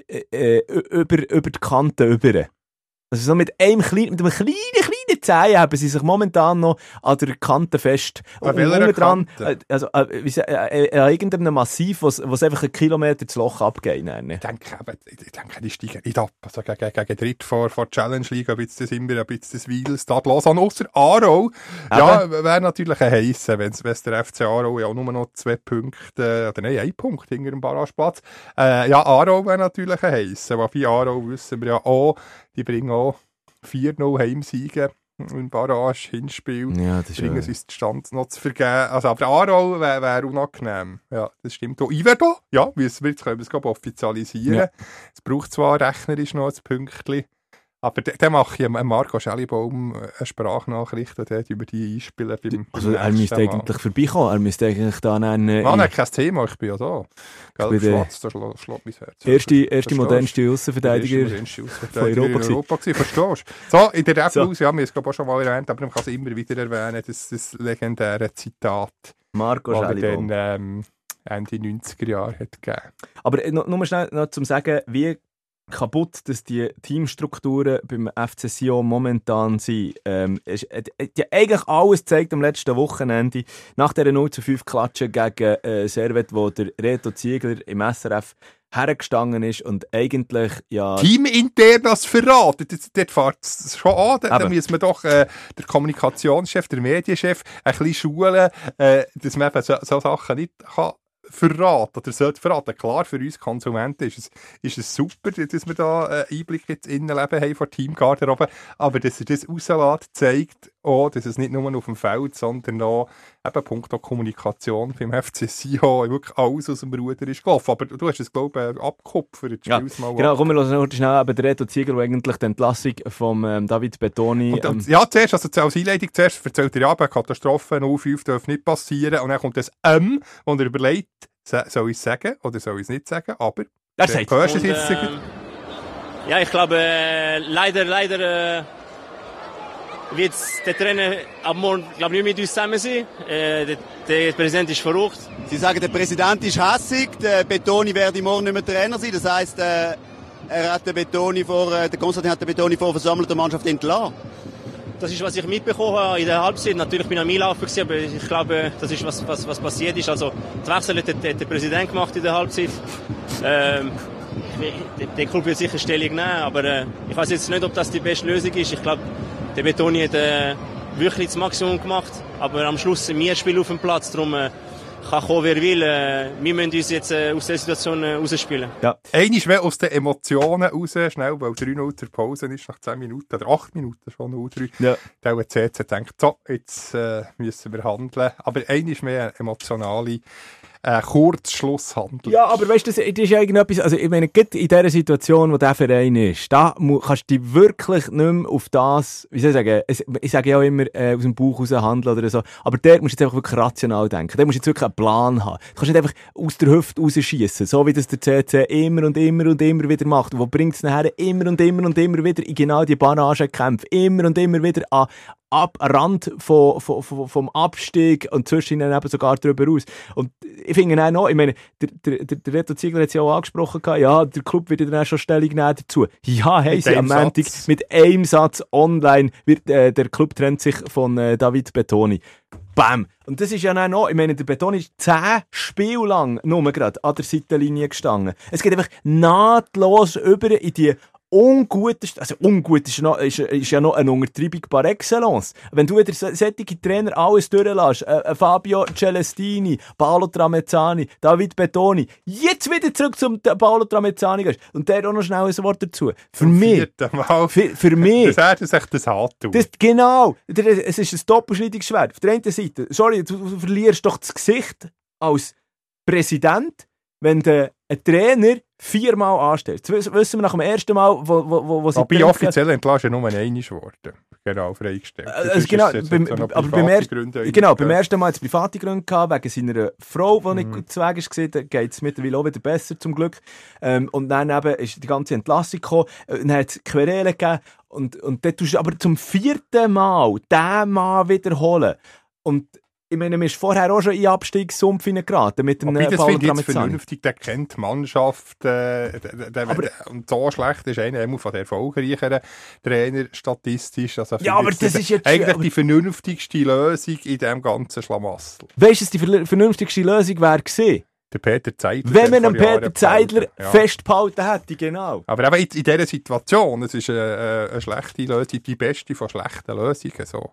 äh, äh, über, über die Kante über. Also so mit einem kleinen, mit einem kleinen, kleinen Zehen haben sie sich momentan noch an der Kante fest. An Und welcher unten dran, äh, also äh, äh, äh, an irgendeinem Massiv, was was einfach einen Kilometer das Loch abgeht. dann. Ich denke, ich denke, die steigen nicht ab. Also gegen, gegen Dritt vor, vor Challenge League, jetzt das immer ein bisschen das Wiels da los an, ausser Aarau. Ja, wäre natürlich ein heissen, wenn es der FC Aarau ja auch nur noch zwei Punkte, oder nein, ein Punkt hinter dem Barrageplatz. Äh, ja, Aarau wäre natürlich ein heissen. Aber bei Aarau wissen wir ja auch, die bringen auch 4-0 Heimsiege im Barrage, Hinspiel. Ja, das ist Bringen sie den Stand noch zu vergeben. Also, aber Aarau wäre wär unangenehm. Ja, das stimmt. Und Iverdo, ja, wir, jetzt können wir es offizialisieren. Ja. Es braucht zwar rechnerisch noch ein Pünktchen, aber der mache ich Marco Schellibaum eine Sprachnachricht und der über die einspielen beim, Also er müsste eigentlich vorbeikommen. Er müsste eigentlich dann eine Ah, nein, kein Thema, ich bin ja da. bin Gelb, der schwarz, da schlägt schlägt mein Herz. erste, erste modernste Der Außenverteidiger. von Europa in Europa gewesen, verstehst du? So, in der Rap So. Ja, wir haben es glaube ich auch schon mal erwähnt, aber man kann es immer wieder erwähnen, das, das legendäre Zitat, Marco Schellibaum. dann ähm, Ende 90er Jahre hat gegeben. Aber äh, nur, nur schnell noch zum sagen, wie kaputt dass die Teamstrukturen beim FC Sion momentan sind. Ähm, ist, äh, äh, die eigentlich alles zeigt am letzten Wochenende, nach der 0 zu 5 Klatsche gegen äh, Servet, wo der Reto Ziegler im SRF hergestanden ist und eigentlich ja... Teaminternas verraten, das- dort fährt es schon an, da, da muss man doch äh, der Kommunikationschef, der Medienchef ein bisschen schulen, äh, dass man eben so, so Sachen nicht kann verraten oder sollte verraten. Klar, für uns Konsumenten ist es, ist es super, dass wir da äh, Einblick ins Innenleben haben von Teamgarderobe, aber dass er das rauslässt, zeigt auch, dass es nicht nur auf dem Feld, sondern auch eben punkto Kommunikation beim FC Sion wirklich alles aus dem Ruder ist gelaufen. Aber du hast es, glaube ich, abgekupfert. Ja, mal Genau, ab. komm, wir hören schnell eben der Reto Ziegler, der eigentlich die Entlassung von ähm, David Betoni... Und, ähm, ja, zuerst, also als Einleitung zuerst erzählt er ja, Katastrophe 05 darf nicht passieren. Und dann kommt das M, und er überlegt, soll ich es sagen oder soll ich es nicht sagen? Aber, er der sagt, es jetzt? ähm, ja, ich glaube, äh, leider, leider äh, wird der Trainer ab morgen glaube nicht mit uns zusammen sein. Äh, der, der Präsident ist verrückt. Sie sagen, der Präsident ist hässig, der Betoni werde morgen nicht mehr Trainer sein. Das heisst, äh, er hat den Betoni vor, äh, der Konstantin hat den Betoni vor versammelter Mannschaft entlassen. Das ist, was ich mitbekommen habe in der Halbzeit. Natürlich bin ich am Einlaufen aber ich glaube, das ist, was, was, was passiert ist. Also, die Wechsel hat der, der Präsident gemacht in der Halbzeit. Ähm, der, der Club wird sicher Stellung nehmen, aber äh, ich weiß jetzt nicht, ob das die beste Lösung ist. Ich glaube, der Betoni hat äh, wirklich das Maximum gemacht, aber am Schluss sind wir Spiel auf dem Platz, darum äh, kann kommen, wer will. Äh, wir müssen uns jetzt äh, aus der Situation äh, rausspielen. Ja. Einmal mehr aus den Emotionen raus, schnell, weil 3-0 zur Pause ist, nach 10 Minuten oder 8 Minuten schon 0-3. Ja. Der CC denkt, so, jetzt äh, müssen wir handeln. Aber einmal mehr emotionale äh, Kurzschlusshandlung. Ja, aber weißt du, das, das ist ja irgendetwas, also ich meine, gerade in dieser Situation, wo der Verein ist, da kannst du dich wirklich nicht mehr auf das, wie soll ich sagen, ich sage ja auch immer, äh, aus dem Bauch raus handeln oder so, aber der musst du jetzt einfach wirklich rational denken, der musst du jetzt wirklich einen Plan haben. Du kannst nicht einfach aus der Hüfte rausschießen, so wie das der CC immer und immer und immer wieder macht. Und wo bringt es nachher immer und immer und immer wieder in genau die Barragenkämpfe, immer und immer wieder an, ab Rand von, von, von, vom Abstieg und zwischen ihnen eben sogar drüber raus. Und ich finde auch noch, ich meine, der, der, der, Reto Ziegler hat es ja auch angesprochen, gehabt, ja, der Club wird dann auch schon Stellung nehmen dazu. Ja, hey, sie am Montag mit einem Satz online, wird, äh, der Club trennt sich von äh, David Betoni. Bam! Und das ist ja auch noch, ich meine, der Betoni ist zehn Spiele lang nur gerade an der Seitenlinie gestanden. Es geht einfach nahtlos über in die unguteste, also ungut ist, noch, ist, ist ja noch eine Untertreibung par excellence. Wenn du wieder so- solche Trainer alles durchlässt, äh, äh, Fabio Celestini, Paolo Tramezzani, David Betoni, jetzt wieder zurück zum Paolo Tramezzani gehst und der auch noch schnell ein Wort dazu. Für mich, Mal. für, für mich, Das hätte sich das das, genau, Der- es ist ein Doppelschneidiges Auf der einen Seite, sorry, du, verlierst doch das Gesicht als Präsident, wenn du einen Trainer viermal anstellst. Das wiss- wissen wir nach dem ersten Mal, wo, wo, wo, sie Wobei getrennt offiziell entlassen nur einmal geworden. Genau, freigestellt. Also genau, beim, so aber beim genau, beim ersten Mal hat es private Gründe gehabt, wegen seiner Frau, die Mhm. nicht zu Weg war. Da geht es mittlerweile auch wieder besser, zum Glück. Ähm, und dann eben ist die ganze Entlassung gekommen, äh, dann hat es Querelen gegeben. Und, und dann tust du aber zum vierten Mal diesen Mann wiederholen. Und ich meine, mir ist vorher auch schon in Abstiegssumpf hineingeraten mit dem äh, das finde ich jetzt vernünftig, der kennt die Mannschaft. Äh, der, der, Aber- der, und so schlecht ist einer einmal von den erfolgreicheren Trainer statistisch. Also Ja, aber das ist jetzt- Eigentlich aber- die vernünftigste Lösung in diesem ganzen Schlamassel. Weißt du, was die ver- vernünftigste Lösung wäre gewesen? Der Peter Zeidler. Wenn der man einen Peter Zeidler. Ja. festgehalten hätte, genau. Aber eben in, in dieser Situation, es ist eine, eine schlechte Lösung, die beste von schlechten Lösungen. So.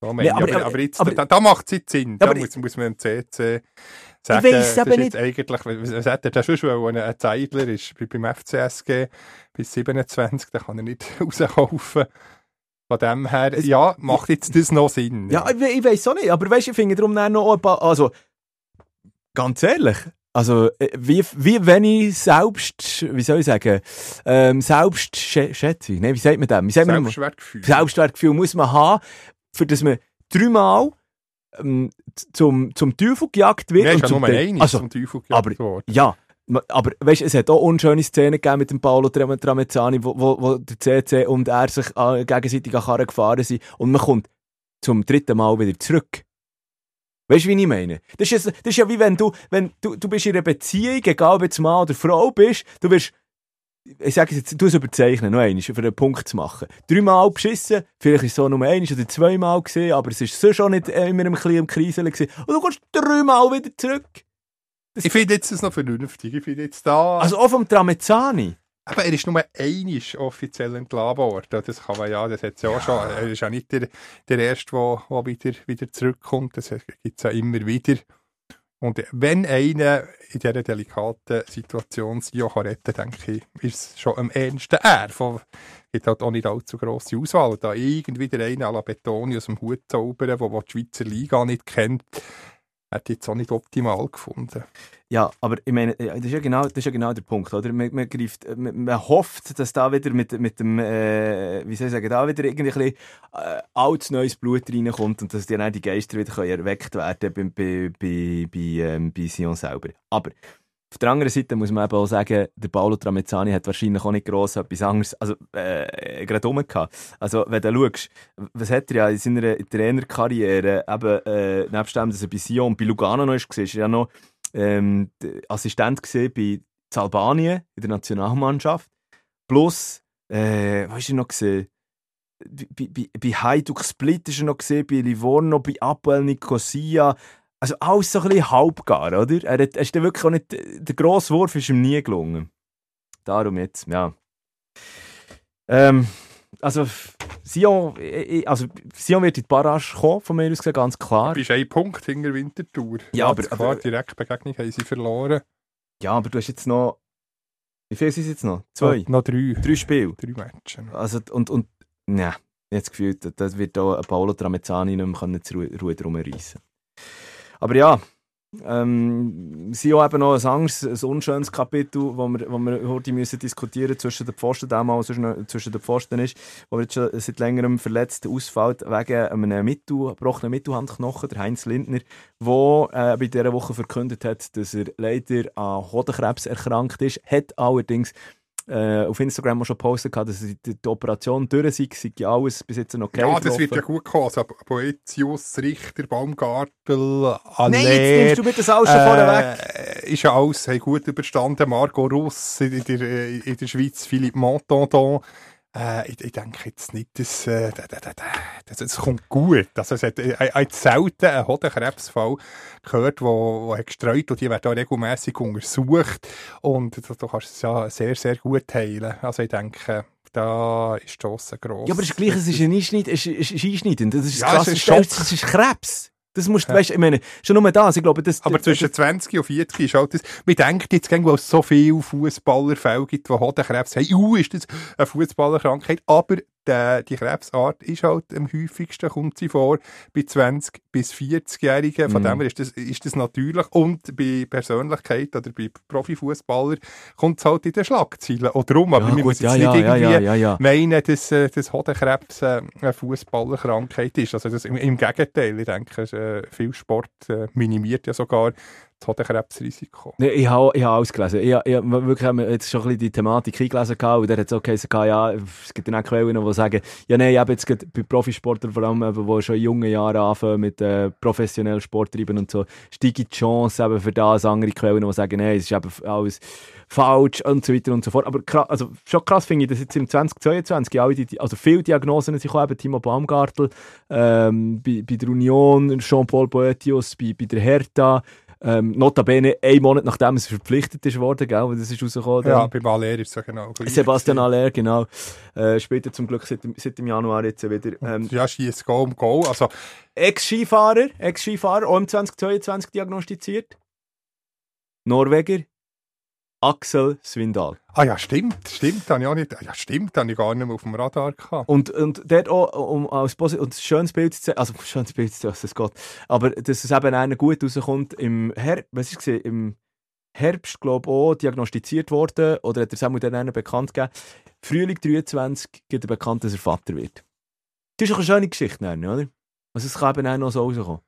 So Ja, ich. aber- aber, aber, jetzt, aber- da, da macht es jetzt Sinn. Da muss, muss man dem CC Ich sagen, weiss das aber ist nicht- jetzt eigentlich, was hat er da schon wollen? Ein Zeidler ist bei- beim FCSG bis 27, da kann er nicht rauskaufen. Von dem her, Es- ja, macht jetzt das noch Sinn? Ja, ich, we- ich weiß auch nicht, aber weißt du, ich finde darum noch ein paar, also, ganz ehrlich, also, äh, wie, wie wenn ich selbst, wie soll ich sagen, ähm, ne, wie sagt man das? Wie sagt man das? Selbstwertgefühl. Selbstwertgefühl muss man haben, für das man dreimal ähm, zum, zum Teufel gejagt wird. Ist ja zum nur also, zum Teufel aber- gejagt worden. ja, aber weißt, es hat auch unschöne Szenen gegeben mit dem Paolo Tram- Tramezzani, wo, wo, wo der CC und er sich äh, gegenseitig an Karren gefahren sind und man kommt zum dritten Mal wieder zurück. Weißt du, wie ich meine? Das ist, das ist ja wie wenn du, wenn du, du bist in einer Beziehung, egal ob jetzt Mann oder Frau bist, du wirst, ich sage es jetzt, du es überzeichnen, noch einmal, für einen Punkt zu machen. Dreimal beschissen, vielleicht ist es so nur eins oder zweimal gesehen, aber es ist so schon nicht äh, immer ein bisschen im Kriseln gewesen. Und du kommst dreimal wieder zurück. Ich finde jetzt das noch vernünftig. Ich finde jetzt da... Also auch vom Tramezzani. Aber er ist nur einisch offiziell entlassen worden. Das kann man ja, das hat ja auch schon. Er ist ja nicht der, der Erste, der, der wieder, wieder zurückkommt. Das gibt es ja immer wieder. Und wenn einer in dieser delikaten Situation sich auch retten kann, denke ich, ist es schon am ehesten er. Es gibt halt auch nicht allzu grosse Auswahl. Da irgendwie der eine à la Betoni aus dem Hut zaubern, der die Schweizer Liga nicht kennt, hat jetzt auch nicht optimal gefunden. Ja, aber ich meine, das ist ja genau, das ist ja genau der Punkt, oder? Man, man, greift, man, man hofft, dass da wieder mit, mit dem, äh, wie soll ich sagen, da wieder irgendwie ein bisschen äh, altes neues Blut reinkommt und dass die, dann die Geister wieder erweckt werden bei, bei, bei, bei, ähm, bei Sion selber. Aber auf der anderen Seite muss man eben auch sagen, der Paolo Tramezzani hat wahrscheinlich auch nicht gross etwas anderes, also äh, gerade rum gehabt. Also wenn du schaust, was hat er ja in seiner Trainerkarriere, eben äh, nebst dem, dass er bei Sion, bei Lugano noch ist, war, er ja noch ähm, Assistent bei Albanien in der Nationalmannschaft. Plus, äh, was ist er noch gesehen? Bei, bei, bei Hajduk Split ist er noch gesehen, bei Livorno, bei Apoel Nicosia. Also alles so ein bisschen halbgar, oder? Er, hat, er ist dann wirklich auch nicht, der grosse Wurf ist ihm nie gelungen. Darum jetzt, ja. Ähm, also, Sion, also, Sion wird in die Barrage kommen, von mir aus gesehen, ganz klar. Du bist ein Punkt hinter Winterthur. Ja, Ganz aber- klar, aber- Direktbegegnung haben sie verloren. Ja, aber du hast jetzt noch. Wie viel sind es jetzt noch? Zwei? Noch, noch drei. Drei Spiele. Drei Matches. Also, und, und, ne, jetzt gefühlt, das wird auch Paolo Tramezzani nicht mehr können zur Ruhe, drum reissen. Aber ja, ähm, sie haben eben noch ein anderes, ein unschönes Kapitel, wo wir, wo wir heute müssen diskutieren zwischen den Pfosten, damals zwischen, den Pfosten ist, wo jetzt schon seit längerem verletzt ausfällt wegen einem Mittel, gebrochenen Mittelhandknochen, der Heinz Lindner, der äh, bei dieser Woche verkündet hat, dass er leider an Hodenkrebs erkrankt ist, hat allerdings äh, auf Instagram auch schon gepostet, dass die, die Operation durch sei, sei ja alles bis jetzt noch okay Ja, das wird ja gelaufen. gut kommen. Also, Boetius, Richter, Baumgartel, Nein, jetzt Aller. nimmst du mir das alles schon vorweg. Äh, ist ja alles haben gut überstanden. Marco Russ in der, äh, in der Schweiz, Philippe Montandon. Äh, ich, ich denke jetzt nicht, dass äh, da- da- da- da- das, das kommt gut. Also, es hat äh, ich habe selten einen Hodenkrebsfall gehört, wo, wo hat gestreut und die werden auch regelmässig untersucht. Und du, du kannst es ja sehr, sehr gut heilen. Also ich denke, da ist die Chance gross. Ja, aber es ist gleich, es ist ein Einschneid, es ist, es ist einschneidend. Das ist Ja, krass. es ist ist, ist Krebs. Das musst du, weißt, ich meine, schon nur das, ich glaube, das... Aber das, zwischen 20 und 40 ist halt das, man denkt jetzt, wo es so viele Fußballerfälle gibt, die Hodenkrebs haben, uh, ist das eine Fußballerkrankheit, aber der, die Krebsart ist halt am häufigsten, kommt sie vor, bei 20- bis 40-Jährigen, von Mhm. dem her ist das, ist das natürlich, und bei Persönlichkeit oder bei Profifußballern kommt es halt in den Schlagzeilen, oder drum, aber ja, wir gut, müssen ja, jetzt ja, nicht ja, irgendwie ja, ja, meinen, dass, äh, dass Hodenkrebs äh, eine Fußballerkrankheit ist. Also das, im, im Gegenteil, ich denke, äh, viel Sport minimiert ja sogar das. Nee, ich habe ich hab alles gelesen. Ich, ich hab wirklich wir jetzt schon ein bisschen die Thematik eingelesen und der hat es auch gehabt, ja, es gibt dann auch Quellen, die sagen, ja, nein, ich habe jetzt bei Profisportlern vor allem, eben, die schon in jungen Jahren anfangen mit äh, professionell Sport treiben und so, steigt die Chance eben für das, andere Quellen, die sagen, nein, es ist eben alles falsch und so weiter und so fort. Aber kra- also, schon krass finde ich, dass jetzt im 2022 alle die, also viele Diagnosen auch eben Timo Baumgartel, ähm, bei, bei der Union, Jean-Paul Boetius, bei, bei der Hertha, ähm, notabene ein Monat nachdem es verpflichtet ist worden, gell, das ist rausgekommen. Ja, bei Valer ist es ja genau gleich. Sebastian Aller, genau. Äh, später zum Glück seit, dem- seit dem Januar jetzt wieder. Ähm, Ja, schießt Go um Go. Also, Ex-Skifahrer, Ex-Skifahrer, auch im 2022 diagnostiziert. Norweger, Axel Swindal. ah ja, stimmt, stimmt, habe ich auch nicht, ja, stimmt, habe ich gar nicht mehr auf dem Radar gehabt. Und, und dort auch, um als Posi und ein schönes Bild zu zeigen, also schönes Bild zu das geht, aber dass es eben einer gut rauskommt, im Herbst, was ist es, im Herbst, glaube ich, auch diagnostiziert worden, oder hat er Samuel dann einen bekannt gegeben, Frühling 23 gibt er bekannt, dass er Vater wird. Das ist doch eine schöne Geschichte, oder? Also es kann eben auch noch so rauskommen.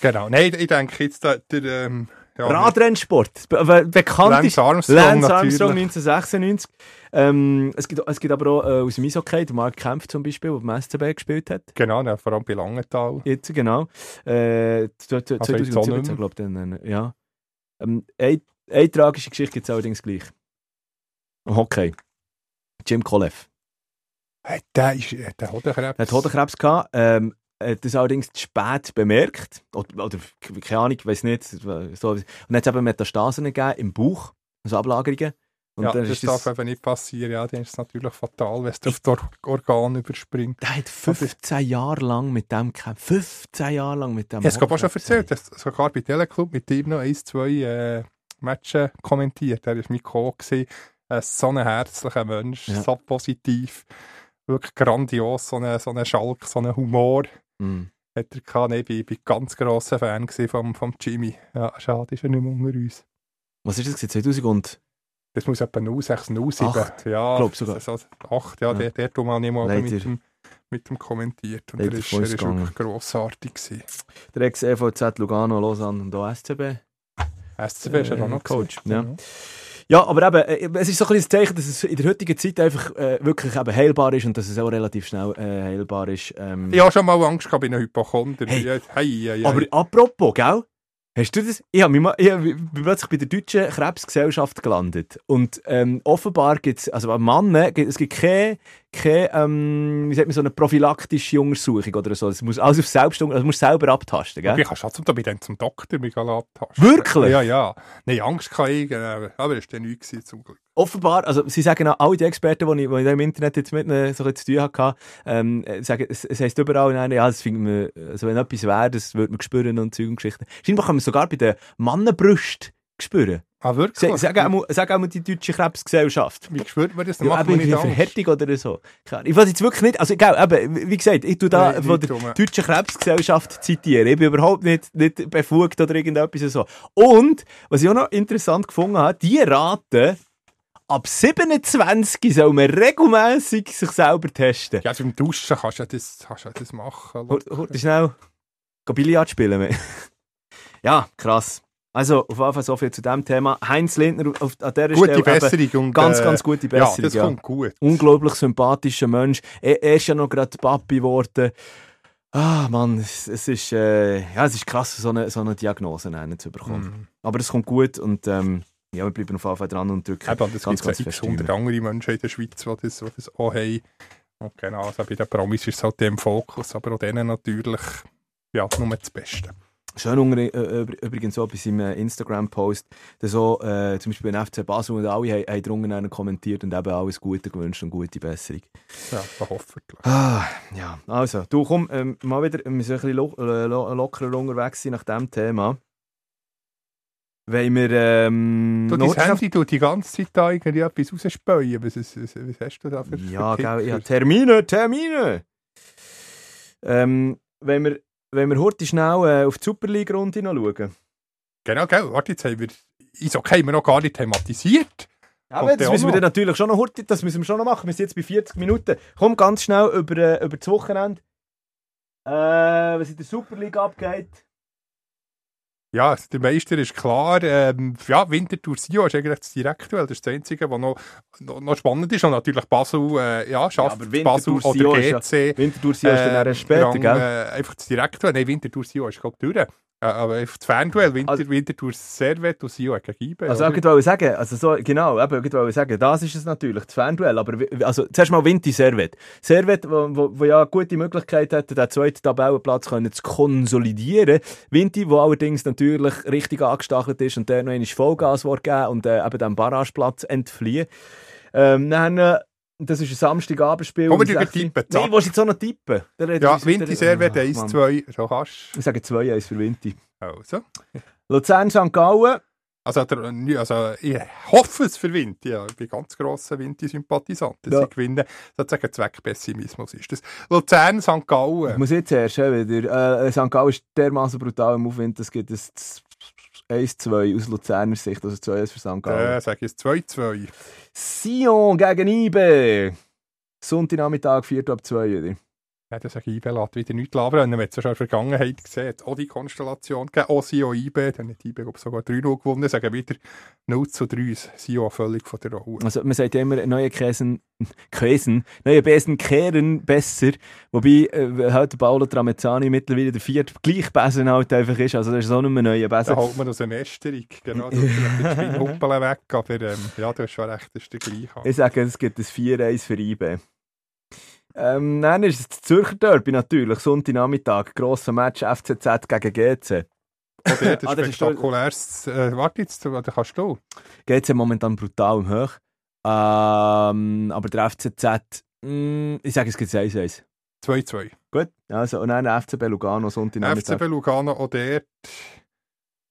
Genau, nein, ich denke jetzt, der, der ähm, ja, Radrennsport, be be bekannt ist Lance Armstrong Lance natürlich. Armstrong 1996. Ähm, es, gibt, es gibt aber auch äh, aus dem Eishockey, der Mark Kempf zum Beispiel, der beim SCB gespielt hat. Genau, ja, vor allem bei Langenthal. Jetzt, genau. Äh, z- z- Also jetzt auch nicht 2017, mehr. glaube ich, dann, ja. Ähm, eine, eine tragische Geschichte gibt es allerdings gleich. Hockey. Jim Kolev. Hey, der ist, äh, der Hodenkrebs. Er hat Hodenkrebs gehabt. Ähm, hat das allerdings zu spät bemerkt. Oder, oder keine Ahnung, ich weiß nicht. So. Und dann hat es eben Metastasen gegeben im Bauch, also Ablagerungen. Und ja, das ist das, darf eben nicht passieren. Ja, dann ist es natürlich fatal, wenn es das Organ überspringt. der hat 15 Jahre lang mit dem gekämpft. 15 Jahre lang mit dem habe es ich auch schon erzählt, dass sogar bei Teleclub mit ihm noch ein, zwei äh, Matches kommentiert. Er war mein Co. gewesen. Äh, so ein herzlicher Mensch, Ja. so positiv. Wirklich grandios, so ein so eine Schalk, so ein Humor. Mhm. Hat er gehabt. Nee, ich bin ganz grosser Fan gewesen vom, Jimmy. Ja, schade, ist er nicht mehr unter uns. Was ist das? gewesen? 2000 und... Das muss etwa 06, 07. Acht, ja, glaub sogar. So, acht, ja, Ja. der, der hat mal nicht mal mit dem, mit dem kommentiert. Und Leider er ist, von wirklich grossartig gewesen. Der Ex-EVZ Lugano, Lausanne und auch SCB. SCB ist er Äh, auch noch Coach, gewesen. ja. Ja, aber eben, äh, es ist so ein Zeichen, dass es in der heutigen Zeit einfach äh, wirklich eben heilbar ist und dass es auch relativ schnell äh, heilbar ist. Ähm, Ich habe schon mal Angst gehabt bei einem Hypochonder. Hey. Hey, hey, hey. Aber apropos, gell? Hast du das? Ich, mich mal, ich bin plötzlich bei der Deutschen Krebsgesellschaft gelandet. Und ähm, offenbar gibt es, also bei Männern, gibt- es gibt keine, keine ähm, wie sagt man, so eine prophylaktische Untersuchung oder so. Es muss alles auf selbst, also musst selber abtasten, gell? Ich kann schon zum, dann zum Doktor mich abtasten. Wirklich? Ja, ja. Nein, Angst kann ich, äh, aber es war dann nichts zum Glück. Offenbar, also sie sagen auch, alle die Experten, die ich, die ich im Internet jetzt mit ihnen so ein zu tun hatte, ähm, äh, sagen, es, es heisst überall, nein, ja, das wir, also wenn etwas wäre, das würde man spüren und Zeug und Geschichten. Scheinbar kann man sogar bei den Mannenbrüsten spüren. Ah, wirklich? Sag auch, mal- sag auch mal die Deutsche Krebsgesellschaft. Wie spürt man das? Dann Ja, eben man irgendwie. Verhärtung oder so. Ich weiß jetzt wirklich nicht, also egal, eben, wie gesagt, ich tu da Nein, von der drum. Deutschen Krebsgesellschaft zitieren. Ich bin überhaupt nicht, nicht befugt oder irgendetwas so. Und, was ich auch noch interessant gefunden habe, die raten, ab 27 soll man regelmässig sich selber testen. Ja, also im Duschen kannst du ja das, kannst du ja das machen. Hort schnell, geh Billard spielen. wir. ja, krass. Also, auf jeden Fall so viel zu diesem Thema. Heinz Lindner auf, an dieser Gute Stelle Besserung. Und, ganz, äh, ganz gute Ja, Besserung. das ja. kommt gut. unglaublich sympathischer Mensch. Er, er ist ja noch gerade Papi geworden. Ah, Mann, es, es ist, äh, ja, es ist krass, so eine, so eine Diagnose zu bekommen. Mhm. Aber es kommt gut und ähm, ja, wir bleiben auf jeden Fall dran und drücken. Eben, es ganz, gibt ganz ja fest 600 andere Menschen in der Schweiz, die das, die das auch haben. Und genau, also bei den Promis ist es halt im Fokus, aber auch denen natürlich ja, nur das Beste. Schön unter, äh, übr- übrigens so bei seinem äh, Instagram-Post, dass so, äh, zum Beispiel beim FC Basel und alle haben, haben einen kommentiert und eben alles Gute gewünscht und gute Besserung. Ja, hoffentlich. Ah, ja, also, du komm, ähm, mal wieder, wir müssen ein bisschen lo äh, lo lockerer unterwegs sein nach diesem Thema. Wenn wir, ähm, Du, dein Handy tut die ganze Zeit da irgendwie etwas rausspäuen. Was, was, was, was hast du da für Ja, für gell, ja? Termine, Termine! Ähm, wenn wir, wenn wir heute schnell äh, auf die Super League-Runde schauen. Genau, genau. Warte, jetzt haben wir Eishockey haben wir noch gar nicht thematisiert. Aber Kommt das müssen wir dann natürlich schon noch heute, das müssen wir schon noch machen. Wir sind jetzt bei 40 Minuten. Komm ganz schnell über, äh, über das Wochenende. Äh, was in der Super League abgeht. Ja, also der Meister ist klar. Ähm, ja, Winterthur Sion ist eigentlich das Direktduell. Das ist das Einzige, was noch, noch, noch spannend ist. Und natürlich Basel, äh, ja, schafft aber Basel oder ist ja- GC. Winterthur Sion ist dann ähm, erst später, Rang, gell? Äh, einfach das Direktduell. Nein, Winterthur Sion ist ich durch. Äh, aber einfach das Fernduell. Winter, Also- Winterthur Servet und Sion gegen IBE. Also, ich wollte sagen, also so, genau, eben, ich wollte sagen, das ist es natürlich, das Fanduell, aber also, zuerst mal Vinti Servet. Servet, wo, wo, wo ja eine gute Möglichkeit hatte, den zweiten Tabellenplatz können zu konsolidieren. Vinti, wo allerdings natürlich richtig angestachelt ist und der noch einmal Vollgas geben und äh, eben dem Barrageplatz entfliehen. Ähm, dann, äh, das ist ein Samstagabendspiel. Komm, wir tun 6 Uhr. tippen, Nein, willst du jetzt auch noch tippen? Ja, Winti Servet Ah, 1, Mann. 2. So kannst Ich sage 2-1 für Vinti. Also. Luzern, St. Gallen. Also, der, also ich hoffe es für Winti. Ja. Ich bin ganz grosser Winti-Sympathisant. Dass Ja. sie gewinnen. Sozusagen Zweckpessimismus ist das. Luzern, St. Ich Gallen. muss jetzt erst äh, wieder. Äh, St. Gallen ist dermaßen brutal im Aufwind, es gibt ein 1-2 aus Luzerner Sicht, also 2-1 für St. Gallen. Äh, sage ich jetzt 2-2. Sion gegen IBE. Sonntagnachmittag, 4 ab 2 wieder. Ja, das sage ich, lässt wieder nichts labern. Es ja schon in der Vergangenheit gesehen. Jetzt Auch die Konstellation gegeben. Auch Sion, IBE. Dann hat IBE glaub ich, sogar 3-0 gewonnen. Sagen wieder 0 zu 3. Sion völlig von der Rolle. Also man sagt ja immer, neue Käsen, Käsen, neue Besen kehren besser. Wobei äh, halt Paolo Tramezzani mittlerweile der vierte gleich Besen halt einfach ist. Also das ist so nicht mehr neuer Da Besen. holt man aus dem Esterung. Genau, da tut man den weg. Aber ähm, ja, du hast schon recht, das ist der gleiche. Ich sage, es gibt ein 4-1 für IBE. Ähm, dann ist es das Zürcher Derby natürlich, Sonntagnachmittag, grosser Match FCZ gegen GC. Oder das Ah, das ist schon- spektakuläres. Äh, warte jetzt, oder kannst du? GC momentan brutal im Hoch. Ähm, aber der FCZ, mh, ich sage, es gibt 1-1. 2-2. Gut, also, und dann der FCB Lugano, Sonntagnachmittag. FCB Lugano auch dort.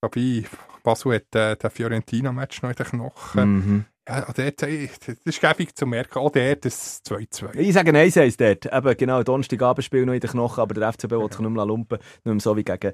Wobei, Basel hat äh, den Fiorentina-Match noch in den Knochen. Mhm. Ja, auch dort, das ist gäbig zu merken. Auch dort das 2-2. Ich sage 1-1 dort. Eben, genau, Donnerstagabendspiel noch in den Knochen, aber der FCB will sich nicht mehr lumpen, nicht mehr so wie gegen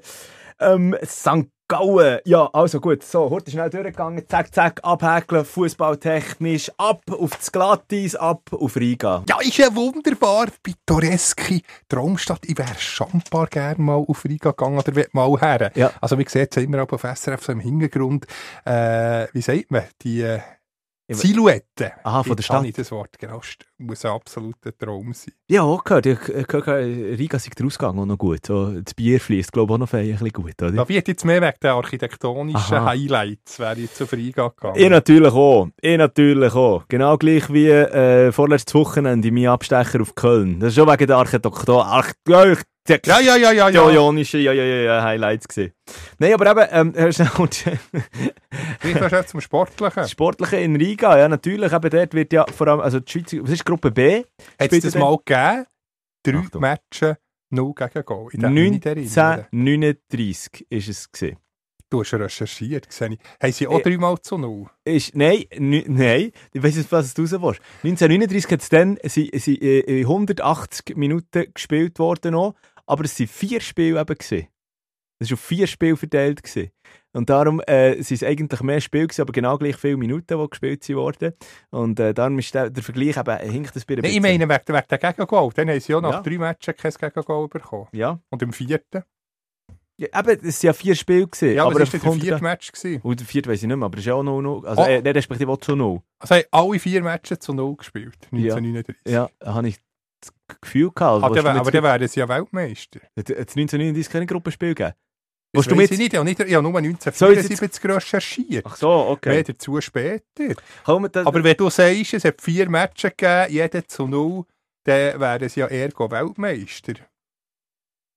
ähm, St. Gallen. Ja, also gut, so, heute schnell durchgegangen, zack, zack, abhäkeln, fußballtechnisch, ab auf das Glatteis, ab auf Riga. Ja, ist ja wunderbar, pittoreske Traumstadt. Ich wäre paar gerne mal auf Riga gegangen oder will mal her. Ja. Also, wie gesagt, sind wir auch auf SRF so im Hintergrund, äh, wie sagt man, die, äh, Silhouette. Aha, von der Stadt. Ich das Wort, genau. Muss ein absoluter Traum sein. Ja, auch gehört. Ich gehört, Riga sei der Ausgang auch noch gut. So, das Bier fließt, glaube ich, auch noch ein bisschen gut, oder? Da wird jetzt mehr wegen der architektonischen Aha. Highlights, wäre ich zu Friga gegangen. Ich natürlich auch. Ich natürlich auch. Genau gleich wie äh, vorletztes Wochenende mein Abstecher auf Köln. Das ist schon wegen der Architektur. Architektur. ja, ja, ja, ja, ja. Ionische ja, ja, ja, ja, Highlights gesehen. Nein, aber eben, ähm, Herr Schnell, Ich war schon zum Sportlichen. das Sportliche in Riga, ja, natürlich, eben dort wird ja vor allem, also die Schweiz, was ist Gruppe B? Hat es das mal gegeben? Drei Achtung. Matches, null gegen Goal. Ich darf mich nicht erinnern. 1939 ist es gesehen. Du hast recherchiert, sehe ich. Haben sie auch dreimal zu null? Ist, nein, nein, ich weiss nicht, was du raus willst. 1939 hat es dann, sie, sie, äh, in 180 Minuten gespielt worden noch, aber es waren vier Spiele eben gewesen. Es war auf vier Spiele verteilt gewesen. Und darum äh, sind es eigentlich mehr Spiele gewesen, aber genau gleich viele Minuten, die gespielt sind worden. Und äh, darum ist der, der Vergleich eben, hinkt das bei Nein, ich meine, wegen, wegen der Gegengoal. Dann haben sie auch nach Ja. drei Matches kein Gegengoal bekommen. Ja. Und im vierten? ja. Eben, es waren ja vier Spiele gewesen. Ja, aber aber das war der 100 vierte Match. Gewesen. Und der vierte weiss ich nicht mehr, aber es ist ja auch noch, noch also Oh. äh, respektive auch zu null. Also haben alle vier Matches zu null gespielt. 1939. Ja, habe ich Gefühl gehabt. Ah, wär- mir aber dann wären sie ja Weltmeister. Hat es 1939 keine Gruppenspiel gegeben? Willst du mir ich nicht. Ich habe, nicht, ich habe nur Soll ich 1974 recherchiert. Ach so, okay. Mehr dazu später. Das, Aber wenn du sagst, es hat vier Matches gegeben, jeder zu null, dann wären sie ja ergo Weltmeister.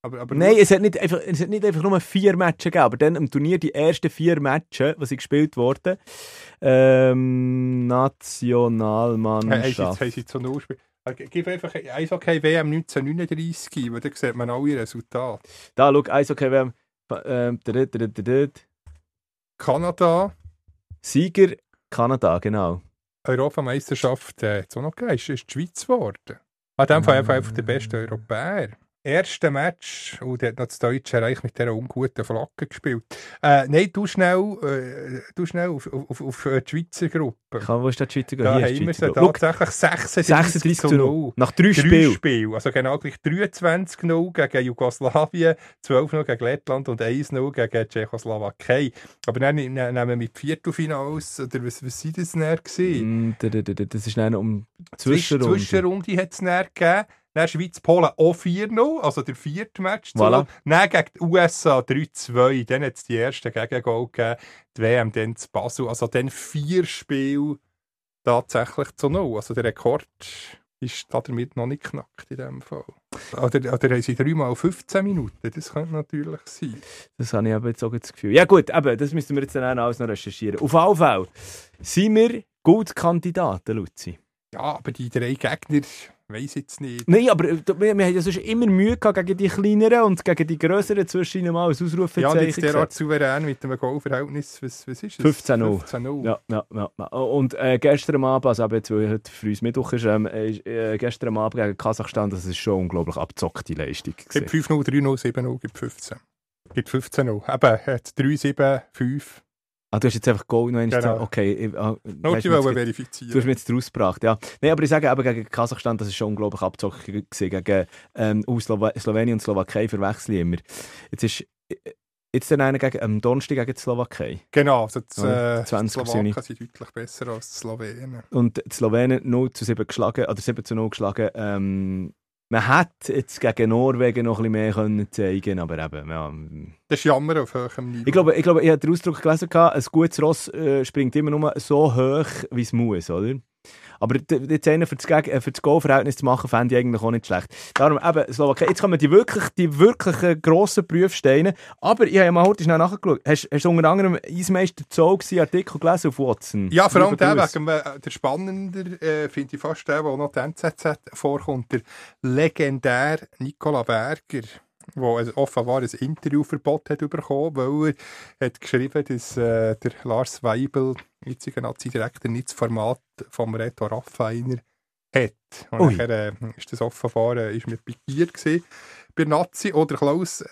Aber, aber Nein, es hat, nicht einfach, es hat nicht einfach nur vier Matches gegeben, aber dann im Turnier die ersten vier Matches, die sie gespielt wurden, ähm, Hey, Nationalmannschaft. haben sie zu null gespielt. Also, Gib einfach Eishockey WM 1939 ein, weil dann sieht man alle Resultate. Da, schau, Eishockey, haben ähm. Kanada, Sieger Kanada, genau. Europameisterschaft, äh, es auch noch gegeben, ist, ist die Schweiz geworden. An dem Fall einfach der beste Europäer. Erste Match, und der hat noch das Deutsche Reich mit dieser unguten Flagge gespielt. Äh, nein, du schnell, äh, du schnell auf, auf, auf äh, die Schweizer Gruppe. Kann, wo ist der Schweizer? Da Hier ist die haben wir sie tatsächlich 36, 36 zu 0. Nach drei Drei Spielen. Spiele. Also genau gleich 23-0 gegen Jugoslawien, 12-0 gegen Lettland und 1-0 gegen Tschechoslowakei. Aber dann ne- nehmen wir mit Viertelfinals, oder was, was sind das dann gewesen? Mm, Das ist dann um Zwischen- Zwischenrunde. Zwischenrunde hat es dann gegeben. Dann Schweiz-Polen auch 4-0, also der vierte Match. Voilà. Dann gegen die USA 3-2. Dann hat es die ersten Gegengol gegeben. Die WM dann zu Basel. Also dann vier Spiele tatsächlich zu null. Also der Rekord ist damit noch nicht knackt in dem Fall. Oder, oder haben sie dreimal 15 Minuten? Das könnte natürlich sein. Das habe ich aber jetzt auch das Gefühl. Ja gut, eben, das müssen wir jetzt dann auch alles noch recherchieren. Auf jeden Fall sind wir gut Kandidaten, Luzi. Ja, aber die drei Gegner, weiß jetzt nicht. Nein, aber äh, wir, wir haben ja sonst immer Mühe gehabt gegen die kleineren und gegen die grösseren zwischen mal Ja, und Ausrufezeichen jetzt derart gesetzt. souverän mit einem Goalverhältnis. Was, was ist es? 15-0. 15-0. Ja, ja, ja, ja. Und äh, gestern Abend, also eben jetzt, weil heute für uns Mittwoch ist, ähm, äh, gestern Abend gegen Kasachstan, das ist schon unglaublich abzockte Leistung. Gibt gewesen. 5-0, 3-0, 7-0, gibt 15. Gibt 15-0. Eben, hat 3, 7, 5. Ah, du hast jetzt einfach Goal noch einmal Genau. Okay, ich, ah, die wollen ge- verifizieren. Du hast mich jetzt rausgebracht, ja. Nein, aber ich sage eben gegen Kasachstan, das ist schon unglaublich abzockig gewesen. Gegen ähm, Slowenien und Slowakei verwechsel ich immer. Jetzt ist jetzt dann einer gegen, am Donnerstag gegen die Slowakei. Genau, also die, Ja, äh, 20 die Slowaken sind deutlich besser als die Slowenen. Und die Slowenen 0 zu 7 geschlagen, oder 7 zu 0 geschlagen. Ähm, man hätte jetzt gegen Norwegen noch ein bisschen mehr können zeigen aber eben, ja. Das ist Jammer auf hohem Niveau. Ich glaube, ich, glaube, ich habe den Ausdruck gelesen, ein gutes Ross äh, springt immer nur so hoch, wie es muss, oder? Aber jetzt einen für das, Geg- äh, für das Goal-Verhältnis zu machen, fände ich eigentlich auch nicht schlecht. Darum eben, Slowakei, jetzt kommen die wirklich, die wirklich äh, grossen Prüfsteine. Aber ich habe ja mal heute schnell nachgeschaut. Hast, hast du unter anderem Eismeister Zoll Artikel gelesen auf Watson? ja, vor allem der, wegen, äh, der spannender äh, finde ich fast der, der noch die NZZ vorkommt, der legendär Nicola Berger, der also offenbar ein Interviewverbot hat bekommen, weil er hat geschrieben, dass äh, der Lars Weibel, jetziger Nazi-Direktor, nicht das Format vom Reto Raffiner hat. Und Ui. nachher äh, ist das offenbar äh, ist mit pikiert gewesen bei Nazi. Oder Klaus äh,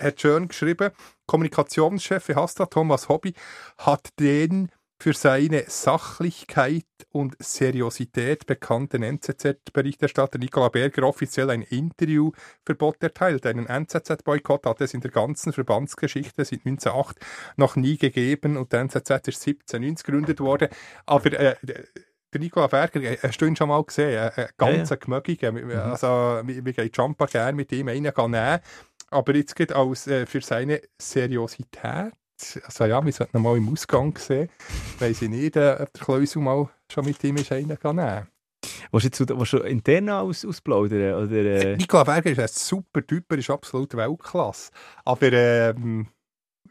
hat schön geschrieben, Kommunikationschef, hasse das, Thomas Hobby, hat den für seine Sachlichkeit und Seriosität bekannten NZZ-Berichterstatter Nicola Berger offiziell ein Interviewverbot erteilt. Einen NZZ-Boykott hat es in der ganzen Verbandsgeschichte seit 1908 noch nie gegeben und der NZZ ist 1790 gegründet worden. Aber äh, der Nicola Berger, äh, hast du ihn schon mal gesehen? Ein ganz Ja, gemögiger. Also, wir, wir gehen Jumper gerne mit ihm nehmen. Aber jetzt geht als äh, für seine Seriosität. Also ja, wir sollten ihn mal im Ausgang sehen. Weiss ich nicht, äh, ob der Kleusel mal schon mit ihm ist nehmen. Willst du jetzt willst du intern aus, ausplaudern? Oder, äh, Nicola Berger ist ein super Typ, er ist absolut Weltklasse. Aber ähm,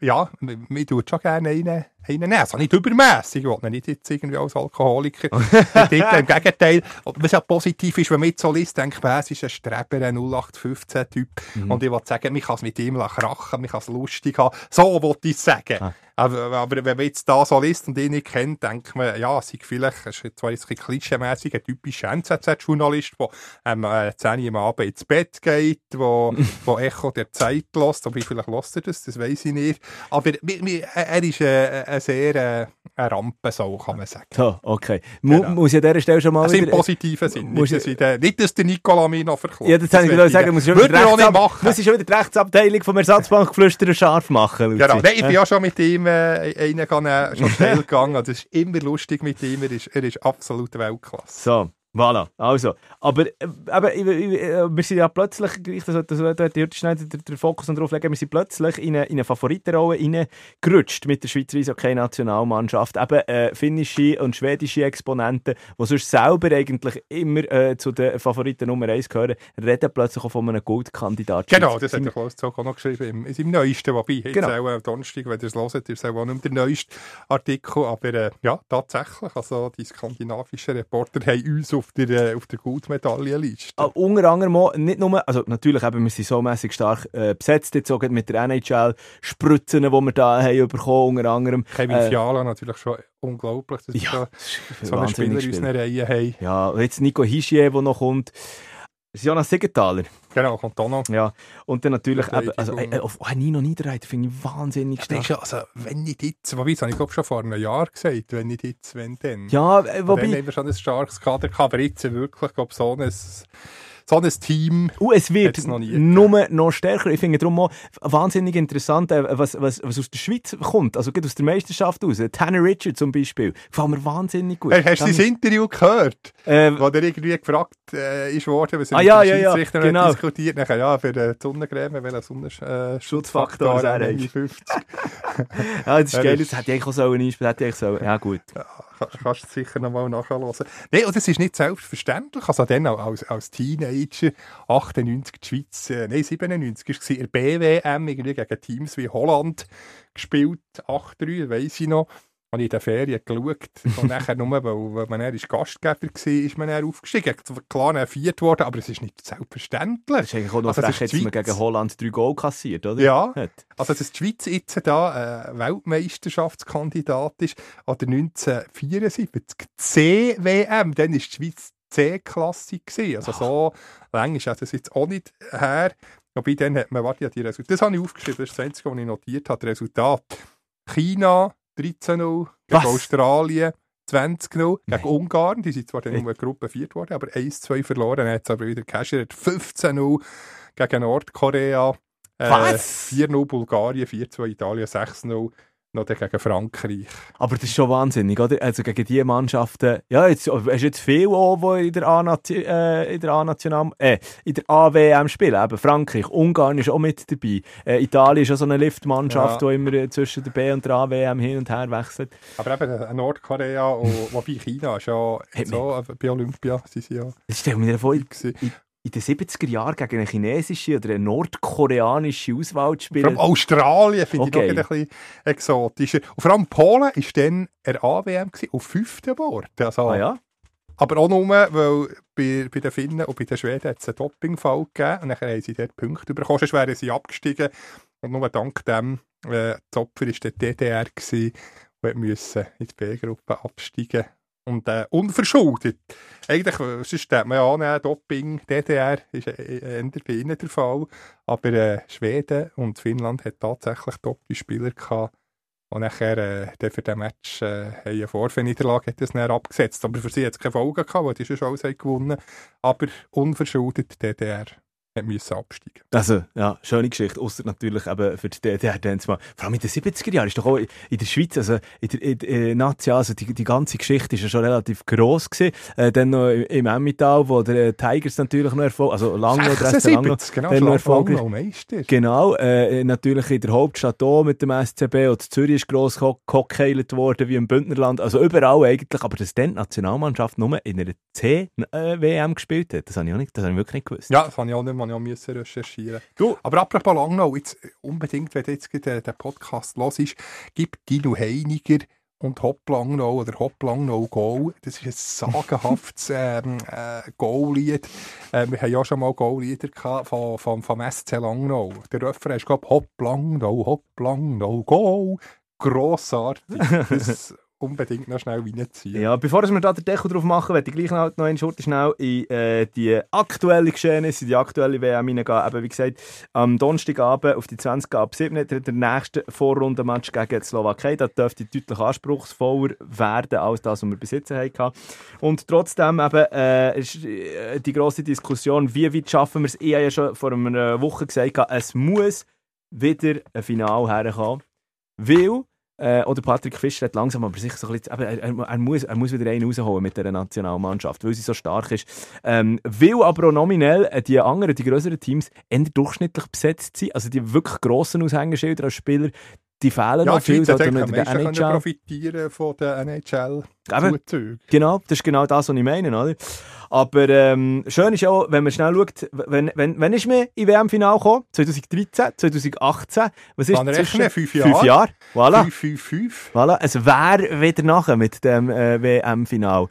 ja, mir tut schon gerne einen, einen nehmen. Also nicht übermässig, ich will nicht jetzt irgendwie als Alkoholiker. Dort Im Gegenteil, was ja positiv ist, wenn man jetzt so liest, denkt man, es ist ein Streber, ein 0815-Typ. Mhm. Und ich will sagen, man kann es mit ihm krachen, man kann es lustig haben. So wollte ich es sagen. Ah. Aber, aber wenn man jetzt da so liest und ihn nicht kennt, denkt man, ja, es ist vielleicht, es ist zwar jetzt ein klischeemässig, ein typischer NZZ-Journalist, der ähm, äh, 10 Uhr am Abend ins Bett geht, wo, wo Echo der Zeit lässt, aber vielleicht lässt er das, das weiß ich nicht. Aber mi- mi- er ist äh, ein sehr äh, ein Rampensau, kann man sagen. so, okay. Mu Genau. Muss ich an dieser Stelle schon mal Also im wieder... positiven Sinn. Muss Nicht, dass, ich den- nicht, dass der Nicola mich noch verkauft. Ja, das habe ich sagen, muss ich Würde er auch nicht machen. muss ich schon wieder die Rechtsabteilung vom Ersatzbankflüsterer scharf machen, Luzi. Genau, Nein, ich bin Äh, ja schon mit ihm äh, einen gegangen, schon schnell gegangen. Es ist immer lustig mit ihm. Er ist, er ist absolut Weltklasse. So, voilà. Also, aber, äh, aber ich, äh, wir sind ja plötzlich, ich das, das, das, das, das schnell den, Fokus drauf legen, wir sind plötzlich in eine, in eine Favoritenrolle reingerutscht mit der Schweizer Eishockey-Nationalmannschaft. Eben äh, finnische und schwedische Exponenten, die sonst selber eigentlich immer äh, zu den Favoriten Nummer 1 gehören, reden plötzlich auch von einem Goldkandidat. Genau, das hat der Klaus auch noch geschrieben im, seinem neuesten, wobei, jetzt Genau. auch am Donnerstag, wenn ihr es hört, ist es auch nicht der neueste Artikel, aber äh, ja, tatsächlich, also die skandinavischen Reporter haben uns auf der, äh, auf der Goldmedaillenliste. Ah, unter anderem auch, nicht nur, also natürlich eben, wir sind so mäßig stark äh, besetzt, jetzt auch mit der NHL-Spritzen, die wir da haben bekommen, unter anderem. Kevin äh, Fiala natürlich schon unglaublich, dass wir Ja, so, einen Spieler in unseren Reihen haben. Ja, und jetzt Nico Hischier, der noch kommt. Das ist Jonas Siegenthaler. Genau, kommt auch noch. Ja. Und dann natürlich eben, also, äh, auf oh, Nino Niederreiter finde ich wahnsinnig stark. ja, also, wenn nicht jetzt, wobei, das habe ich glaube schon vor einem Jahr gesagt, wenn nicht jetzt, wenn dann. Ja, äh, Wobei, dann haben wir schon ein starkes Kader gehabt, aber jetzt wirklich, glaube so ein, so ein Team. uh, es wird noch nie nur noch stärker. Ich finde darum auch wahnsinnig interessant, äh, was, was, was aus der Schweiz kommt, also geht aus der Meisterschaft raus. Tanner Richard zum Beispiel, gefällt mir wahnsinnig gut. Hast, hast du das Interview gehört, äh, wo der irgendwie gefragt äh, ist worden, was er Ah, mit ja, dem ja, ja, Schiedsrichter genau. hat diskutiert Nachher, ja, für die Sonnencreme, welcher Sonnenschutzfaktor äh, er haben hat. 50. ja, das ist geil, das hätte ich eigentlich auch sollen einspielen, hätte ich sollen, ja gut. Kannst, kannst du sicher noch mal nachhören. Nein, und das ist nicht selbstverständlich. Also dann auch als, als Teenager, 98 die Schweiz, äh, nein, 97 war es, in der BWM irgendwie gegen Teams wie Holland gespielt, 8-3, weiss ich noch. Habe ich in den Ferien geschaut. Und nachher nur, weil, man ist Gastgeber war, ist man dann aufgestiegen. Klar, dann viert worden, aber es ist nicht selbstverständlich. Das ist eigentlich auch noch Also, frech, jetzt man gegen Holland drei Goal kassiert, oder? Ja. Also, dass die Schweiz jetzt da äh, Weltmeisterschaftskandidat ist, oder 1974, C-WM, dann ist die Schweiz C-Klasse. Also so lang ist das jetzt auch nicht her. Wobei dann hat man, warte, die Resultate, das habe ich aufgeschrieben, das ist das Einzige, was ich notiert habe, das Resultat. China 13-0 gegen Was? Australien 20-0 gegen Ungarn, die sind zwar dann nur Gruppe 4 geworden, aber 1-2 verloren, es aber wieder Casher 15-0 gegen Nordkorea. Äh, Was? 4-0 Bulgarien, 4-2 Italien, 6-0 noch gegen Frankreich. Aber das ist schon wahnsinnig, oder? Also gegen diese Mannschaften, ja, jetzt, hast du jetzt viele auch, die in der A-Nation, äh, in der A-National, äh, in der AWM spielen, eben Frankreich, Ungarn ist auch mit dabei, äh, Italien ist auch so eine Liftmannschaft, Ja. die immer äh, zwischen der B und der AWM hin und her wechselt. Aber eben äh, Nordkorea und wobei China ist ja Hat so, äh, bei Olympia sie sind ja Das stell mir vor, in, den 70er Jahren gegen eine chinesische oder eine nordkoreanische Auswahl zu Vor allem spielen. Australien finde Okay. ich noch ein bisschen exotischer. Und vor allem Polen war dann eine AWM gewesen, auf fünften Bord. Also, Ah ja? Aber auch nur, weil bei, bei den Finnen und bei den Schweden hat es einen Dopingfall gegeben und dann haben sie dort Punkte bekommen. Sonst wären sie abgestiegen und nur dank dem, äh, das Opfer war der DDR gewesen, und musste in die B-Gruppe absteigen. Und äh, unverschuldet. Eigentlich, äh, sonst denkt man ja an, Doping, DDR ist äh, eher bei ihnen der Fall. Aber äh, Schweden und Finnland hat tatsächlich Dopingspieler gehabt, Und nachher, äh, für den Match, äh, eine Vorfeniederlage hat das dann abgesetzt. Aber für sie hat es keine Folgen gehabt, weil die schon alles gewonnen. Aber unverschuldet DDR hat müssen absteigen. Also, ja, schöne Geschichte. Ausser natürlich eben für die DDR. Vor allem in den 70er Jahren ist doch auch in der Schweiz, also in der, in der äh, Nazi, also die, die ganze Geschichte ist ja schon relativ gross gewesen. Äh, dann noch im, Emmental, wo der äh, Tigers natürlich noch Erfolg, also Langnau, der Rest Langnau, 76, genau, dann noch erfolgreich. Meister. Genau, äh, natürlich in der Hauptstadt auch mit dem SCB und Zürich ist gross gehockkeilt worden wie im Bündnerland, also überall eigentlich, aber dass dann die Nationalmannschaft nur in einer C-WM gespielt hat, das habe ich, auch nicht, das habe ich wirklich nicht gewusst. Ja, das habe ich auch nicht mal auch müssen recherchieren. Du- Aber apropos Langnau, jetzt äh, unbedingt, wenn du jetzt den Podcast los ist, gib Dino Heiniger und Hopp Langnau oder Hopp Langnau Goal. Das ist ein sagenhaftes ähm, äh, Goal-Lied. Äh, wir haben ja schon mal Goal-Lieder gehabt vom, vom, SC Langnau. Der Refrain ist, glaube ich, Hopp Langnau, Hopp Langnau, Goal. Grossartig. Das unbedingt noch schnell reinziehen. Ja, bevor wir da den Deckel drauf machen, werde ich gleich noch, einen Schurte schnell in äh, die aktuelle Geschehnisse, in die aktuelle WM hineingehen. Eben, wie gesagt, am Donnerstagabend auf die 20 ab 7 der, nächste Vorrundenmatch gegen die Slowakei. Das dürfte deutlich anspruchsvoller werden als das, was wir bis jetzt hatten. Und trotzdem eben, äh, ist äh, die grosse Diskussion, wie weit schaffen wir es? Ich habe ja schon vor einer Woche gesagt, es muss wieder ein Finale herkommen. Weil äh, oder Patrick Fischer hat langsam aber sicher so ein bisschen, aber er, er, muss, er muss wieder einen rausholen mit dieser Nationalmannschaft, weil sie so stark ist. Ähm, weil aber auch nominell äh, die anderen, die größeren Teams eher durchschnittlich besetzt sind, also die wirklich grossen Aushängeschilder als Spieler, die fehlen Ja, noch die viel, am der meisten profitieren von den. NHL-Zuzügen. Genau, das ist genau das, was ich meine, oder? Aber ähm, schön ist auch, wenn man schnell schaut, wenn, wenn, wenn ist mir im WM-Final gekommen? 2013, 2018? Was ist rechnen, zwischen- fünf Fünf Jahre. Jahre, voilà. 5-5-5. Voilà, es wäre wieder nachher mit dem äh, WM-Final.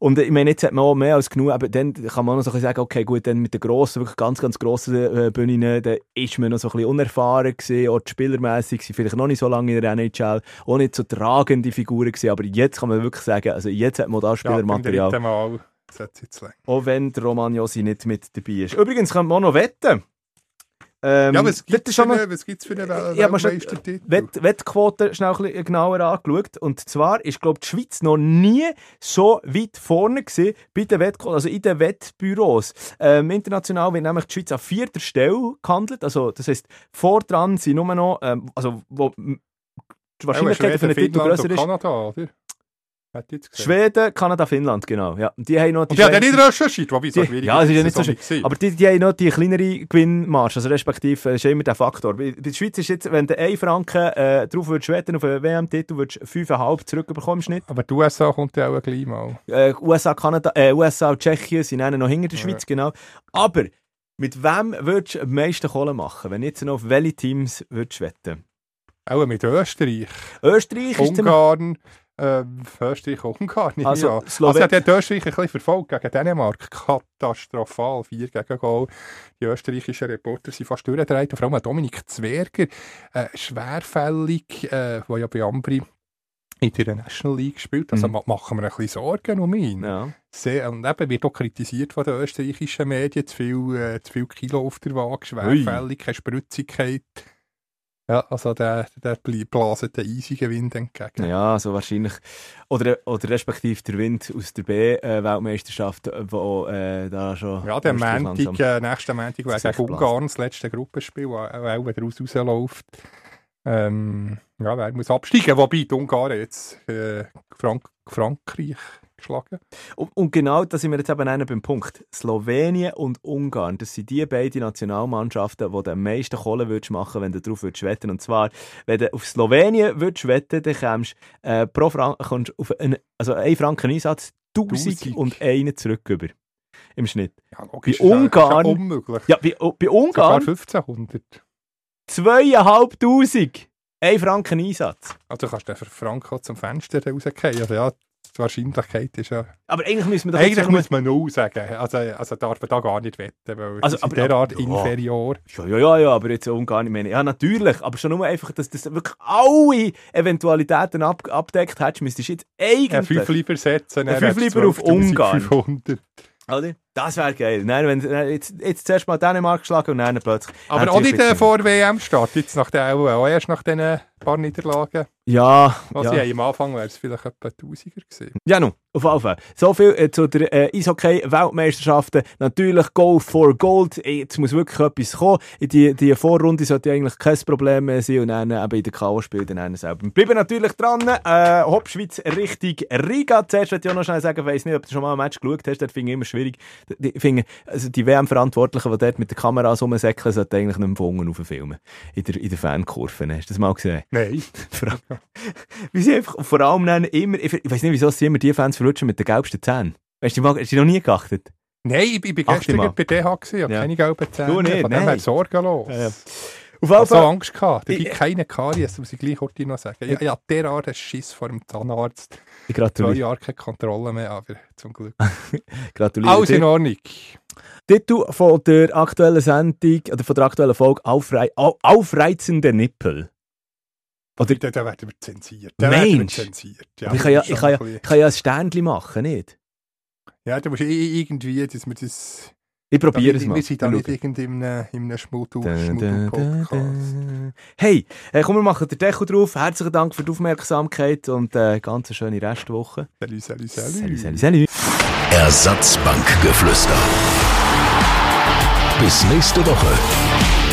Und ich meine, jetzt hat man auch mehr als genug, aber dann kann man auch noch so ein bisschen sagen, okay, gut, dann mit den grossen, wirklich ganz, ganz grossen äh, Bühnen, da ist man noch so ein bisschen unerfahren gewesen, auch spielermässig vielleicht noch nicht so lange in der NHL, auch nicht so tragende Figuren gewesen, aber jetzt kann man wirklich sagen, also jetzt hat man da Ja, Spielermaterial, Mal sollte es jetzt länger. auch wenn der Roman Josi nicht mit dabei ist. Übrigens könnte man auch noch wetten. Ähm, Ja, was das gibt es für, eine- was gibt's für einen Ja, Weltmeistertitel? Wett, Wettquote schnell ein bisschen genauer angeschaut. Und zwar ist, glaube die Schweiz noch nie so weit vorne gewesen bei den Wettquoten, also in den Wettbüros. Ähm, international wird nämlich die Schweiz an vierter Stelle gehandelt. Also, das heisst, vor dran sind nur noch, ähm, also, wo die Wahrscheinlichkeit für einen Titel grösser ist. Kanada, oder? Schweden, Kanada, Finnland, genau. Ja. Die haben noch die ja, der nicht recherchiert, wobei Die- schwierig ja, es ist ja nicht so gewesen. Aber die, die haben noch die kleinere Gewinnmarge, also respektive ist immer der Faktor. Bei der Schweiz ist jetzt, wenn du 1 Franken äh, drauf würdest wetten auf einen WM-Titel, würdest du 5,5 zurückbekommen im Schnitt. aber die USA kommt ja auch gleich mal. Äh, USA, Kanada, äh, USA und Tschechien sind dann noch hinter der Schweiz, genau. Aber mit wem würdest du am meisten Kohle machen, wenn du jetzt noch auf welche Teams würdest wetten? Auch mit Österreich, Österreich ist. Ungarn, ähm, Österreich, Ungarn. nehme Also, also hat ja Österreich ein bisschen verfolgt gegen Dänemark. Katastrophal, 4 gegen Goal. Die österreichischen Reporter sind fast durchgedreht. Vor allem Dominik Zwerger, äh, schwerfällig, äh, der ja bei Ambri in der National League spielt. Also Mhm. ma machen wir ein bisschen Sorgen um ihn. Ja. Sehr, und eben wird auch kritisiert von den österreichischen Medien, zu viel, äh, zu viel Kilo auf der Waage, schwerfällig, keine Spritzigkeit. Ja, also der, der bl- blaset den eisigen Wind entgegen. Ja, also wahrscheinlich. Oder, oder respektive der Wind aus der B-Weltmeisterschaft, wo äh, da schon. Ja, der Montag, äh, nächsten Montag blasen. Ungarn das letzte Gruppenspiel, wo auch auch wieder raus rausläuft. Ähm, ja, wer muss absteigen? Wobei die Ungarn jetzt äh, Frank Frankreich geschlagen. Und, und genau da sind wir jetzt eben einer beim Punkt. Slowenien und Ungarn, das sind die beiden Nationalmannschaften, die du am meisten Kohle würdest machen wenn du darauf würdest wetten. Und zwar, wenn du auf Slowenien würdest wetten, dann kommst du äh, pro kommst du auf einen, also einen Franken Einsatz 1000 und einen zurück über. Im Schnitt. Ja, logisch, Bei Ungarn- unmöglich. Ja, bei, bei Sogar Ungarn 1500. 2500. Ein Franken Einsatz. Also kannst du den Franco zum Fenster rausgehen. Also ja, die Wahrscheinlichkeit ist ja... Aber eigentlich müssen wir doch Eigentlich muss man null sagen. Also, also darf man da gar nicht wetten, weil Also, aber- derart ja. inferior. Ja, ja, ja, ja, aber jetzt Ungarn, ich meine, ja, natürlich, aber schon nur einfach, dass das wirklich alle Eventualitäten ab, abdeckt hättest, müsstest du jetzt eigentlich... Fünf lieber setzen. Dann Fünf lieber auf 12.500. Ungarn. Oder? Das wäre geil. Nein, wenn, jetzt, jetzt zuerst mal Dänemark geschlagen und dann plötzlich... Aber auch nicht äh, vor WM-Start, jetzt nach der, auch erst nach diesen paar Niederlagen. Ja, Was ja. ja. am Anfang wäre es vielleicht etwa 1000er gewesen. Ja, nun, auf jeden Fall. So viel äh, zu der äh, Eishockey-Weltmeisterschaften. Natürlich Go for Gold. Jetzt muss wirklich etwas kommen. In die, die Vorrunde sollte eigentlich kein Problem mehr sein und dann äh, eben in der K.O.-Spiel dann dann selber. Wir bleiben natürlich dran. Äh, Hauptschweiz richtig Riga. Zuerst möchte ich auch noch schnell sagen, ich weiss nicht, ob du schon mal ein Match geschaut hast, das finde ich immer schwierig. Die, finde, also die WM-Verantwortlichen, die dort mit der Kamera rumsäckeln, sollten eigentlich nicht mehr von unten filmen. In der, in der Fankurve. Hast du das mal gesehen? Nein. Wie sie einfach vor allem dann immer, ich, ich weiß nicht, wieso sie immer die Fans verlutschen mit den gelbsten Zähnen. Weißt du, hast du noch nie geachtet? Nein, ich, ich bin gestern bei DH gewesen, ich habe Ja. keine gelben Zähne. Du nicht, Von dem her sorgenlos. Ja, ja. Auf Ich habe so Angst gehabt. Dabei Ich- keine Karies, muss ich gleich kurz noch sagen. Ja, ja, derart ein Schiss vor dem Zahnarzt. ich Zwei gratuliere, Jahre keine Kontrolle mehr, aber zum Glück. gratuliere Alles in. Ordnung. Titel von der aktuellen Sendung, oder von der aktuellen Folge, Aufrei au, Aufreizende Nippel. Oder, Da, da werden wir zensiert. Da werden wir Mensch. zensiert. ich, kann ja, ich, kann ja, ich kann ja ein Sternchen machen, nicht? ja, du musst i- irgendwie, dass wir das... Ich probiere es wir mal. Wir sind da nicht schauen. irgend in einem, in einem Schmuddel- Da, da, da, Schmuddel-Podcast. da. Hey, äh, komm, wir machen den Deckel drauf. Herzlichen Dank für die Aufmerksamkeit und äh, ganz eine schöne Restwoche. Salut, salut, salut. Salut, salut, salut. Ersatzbankgeflüster. Bis nächste Woche.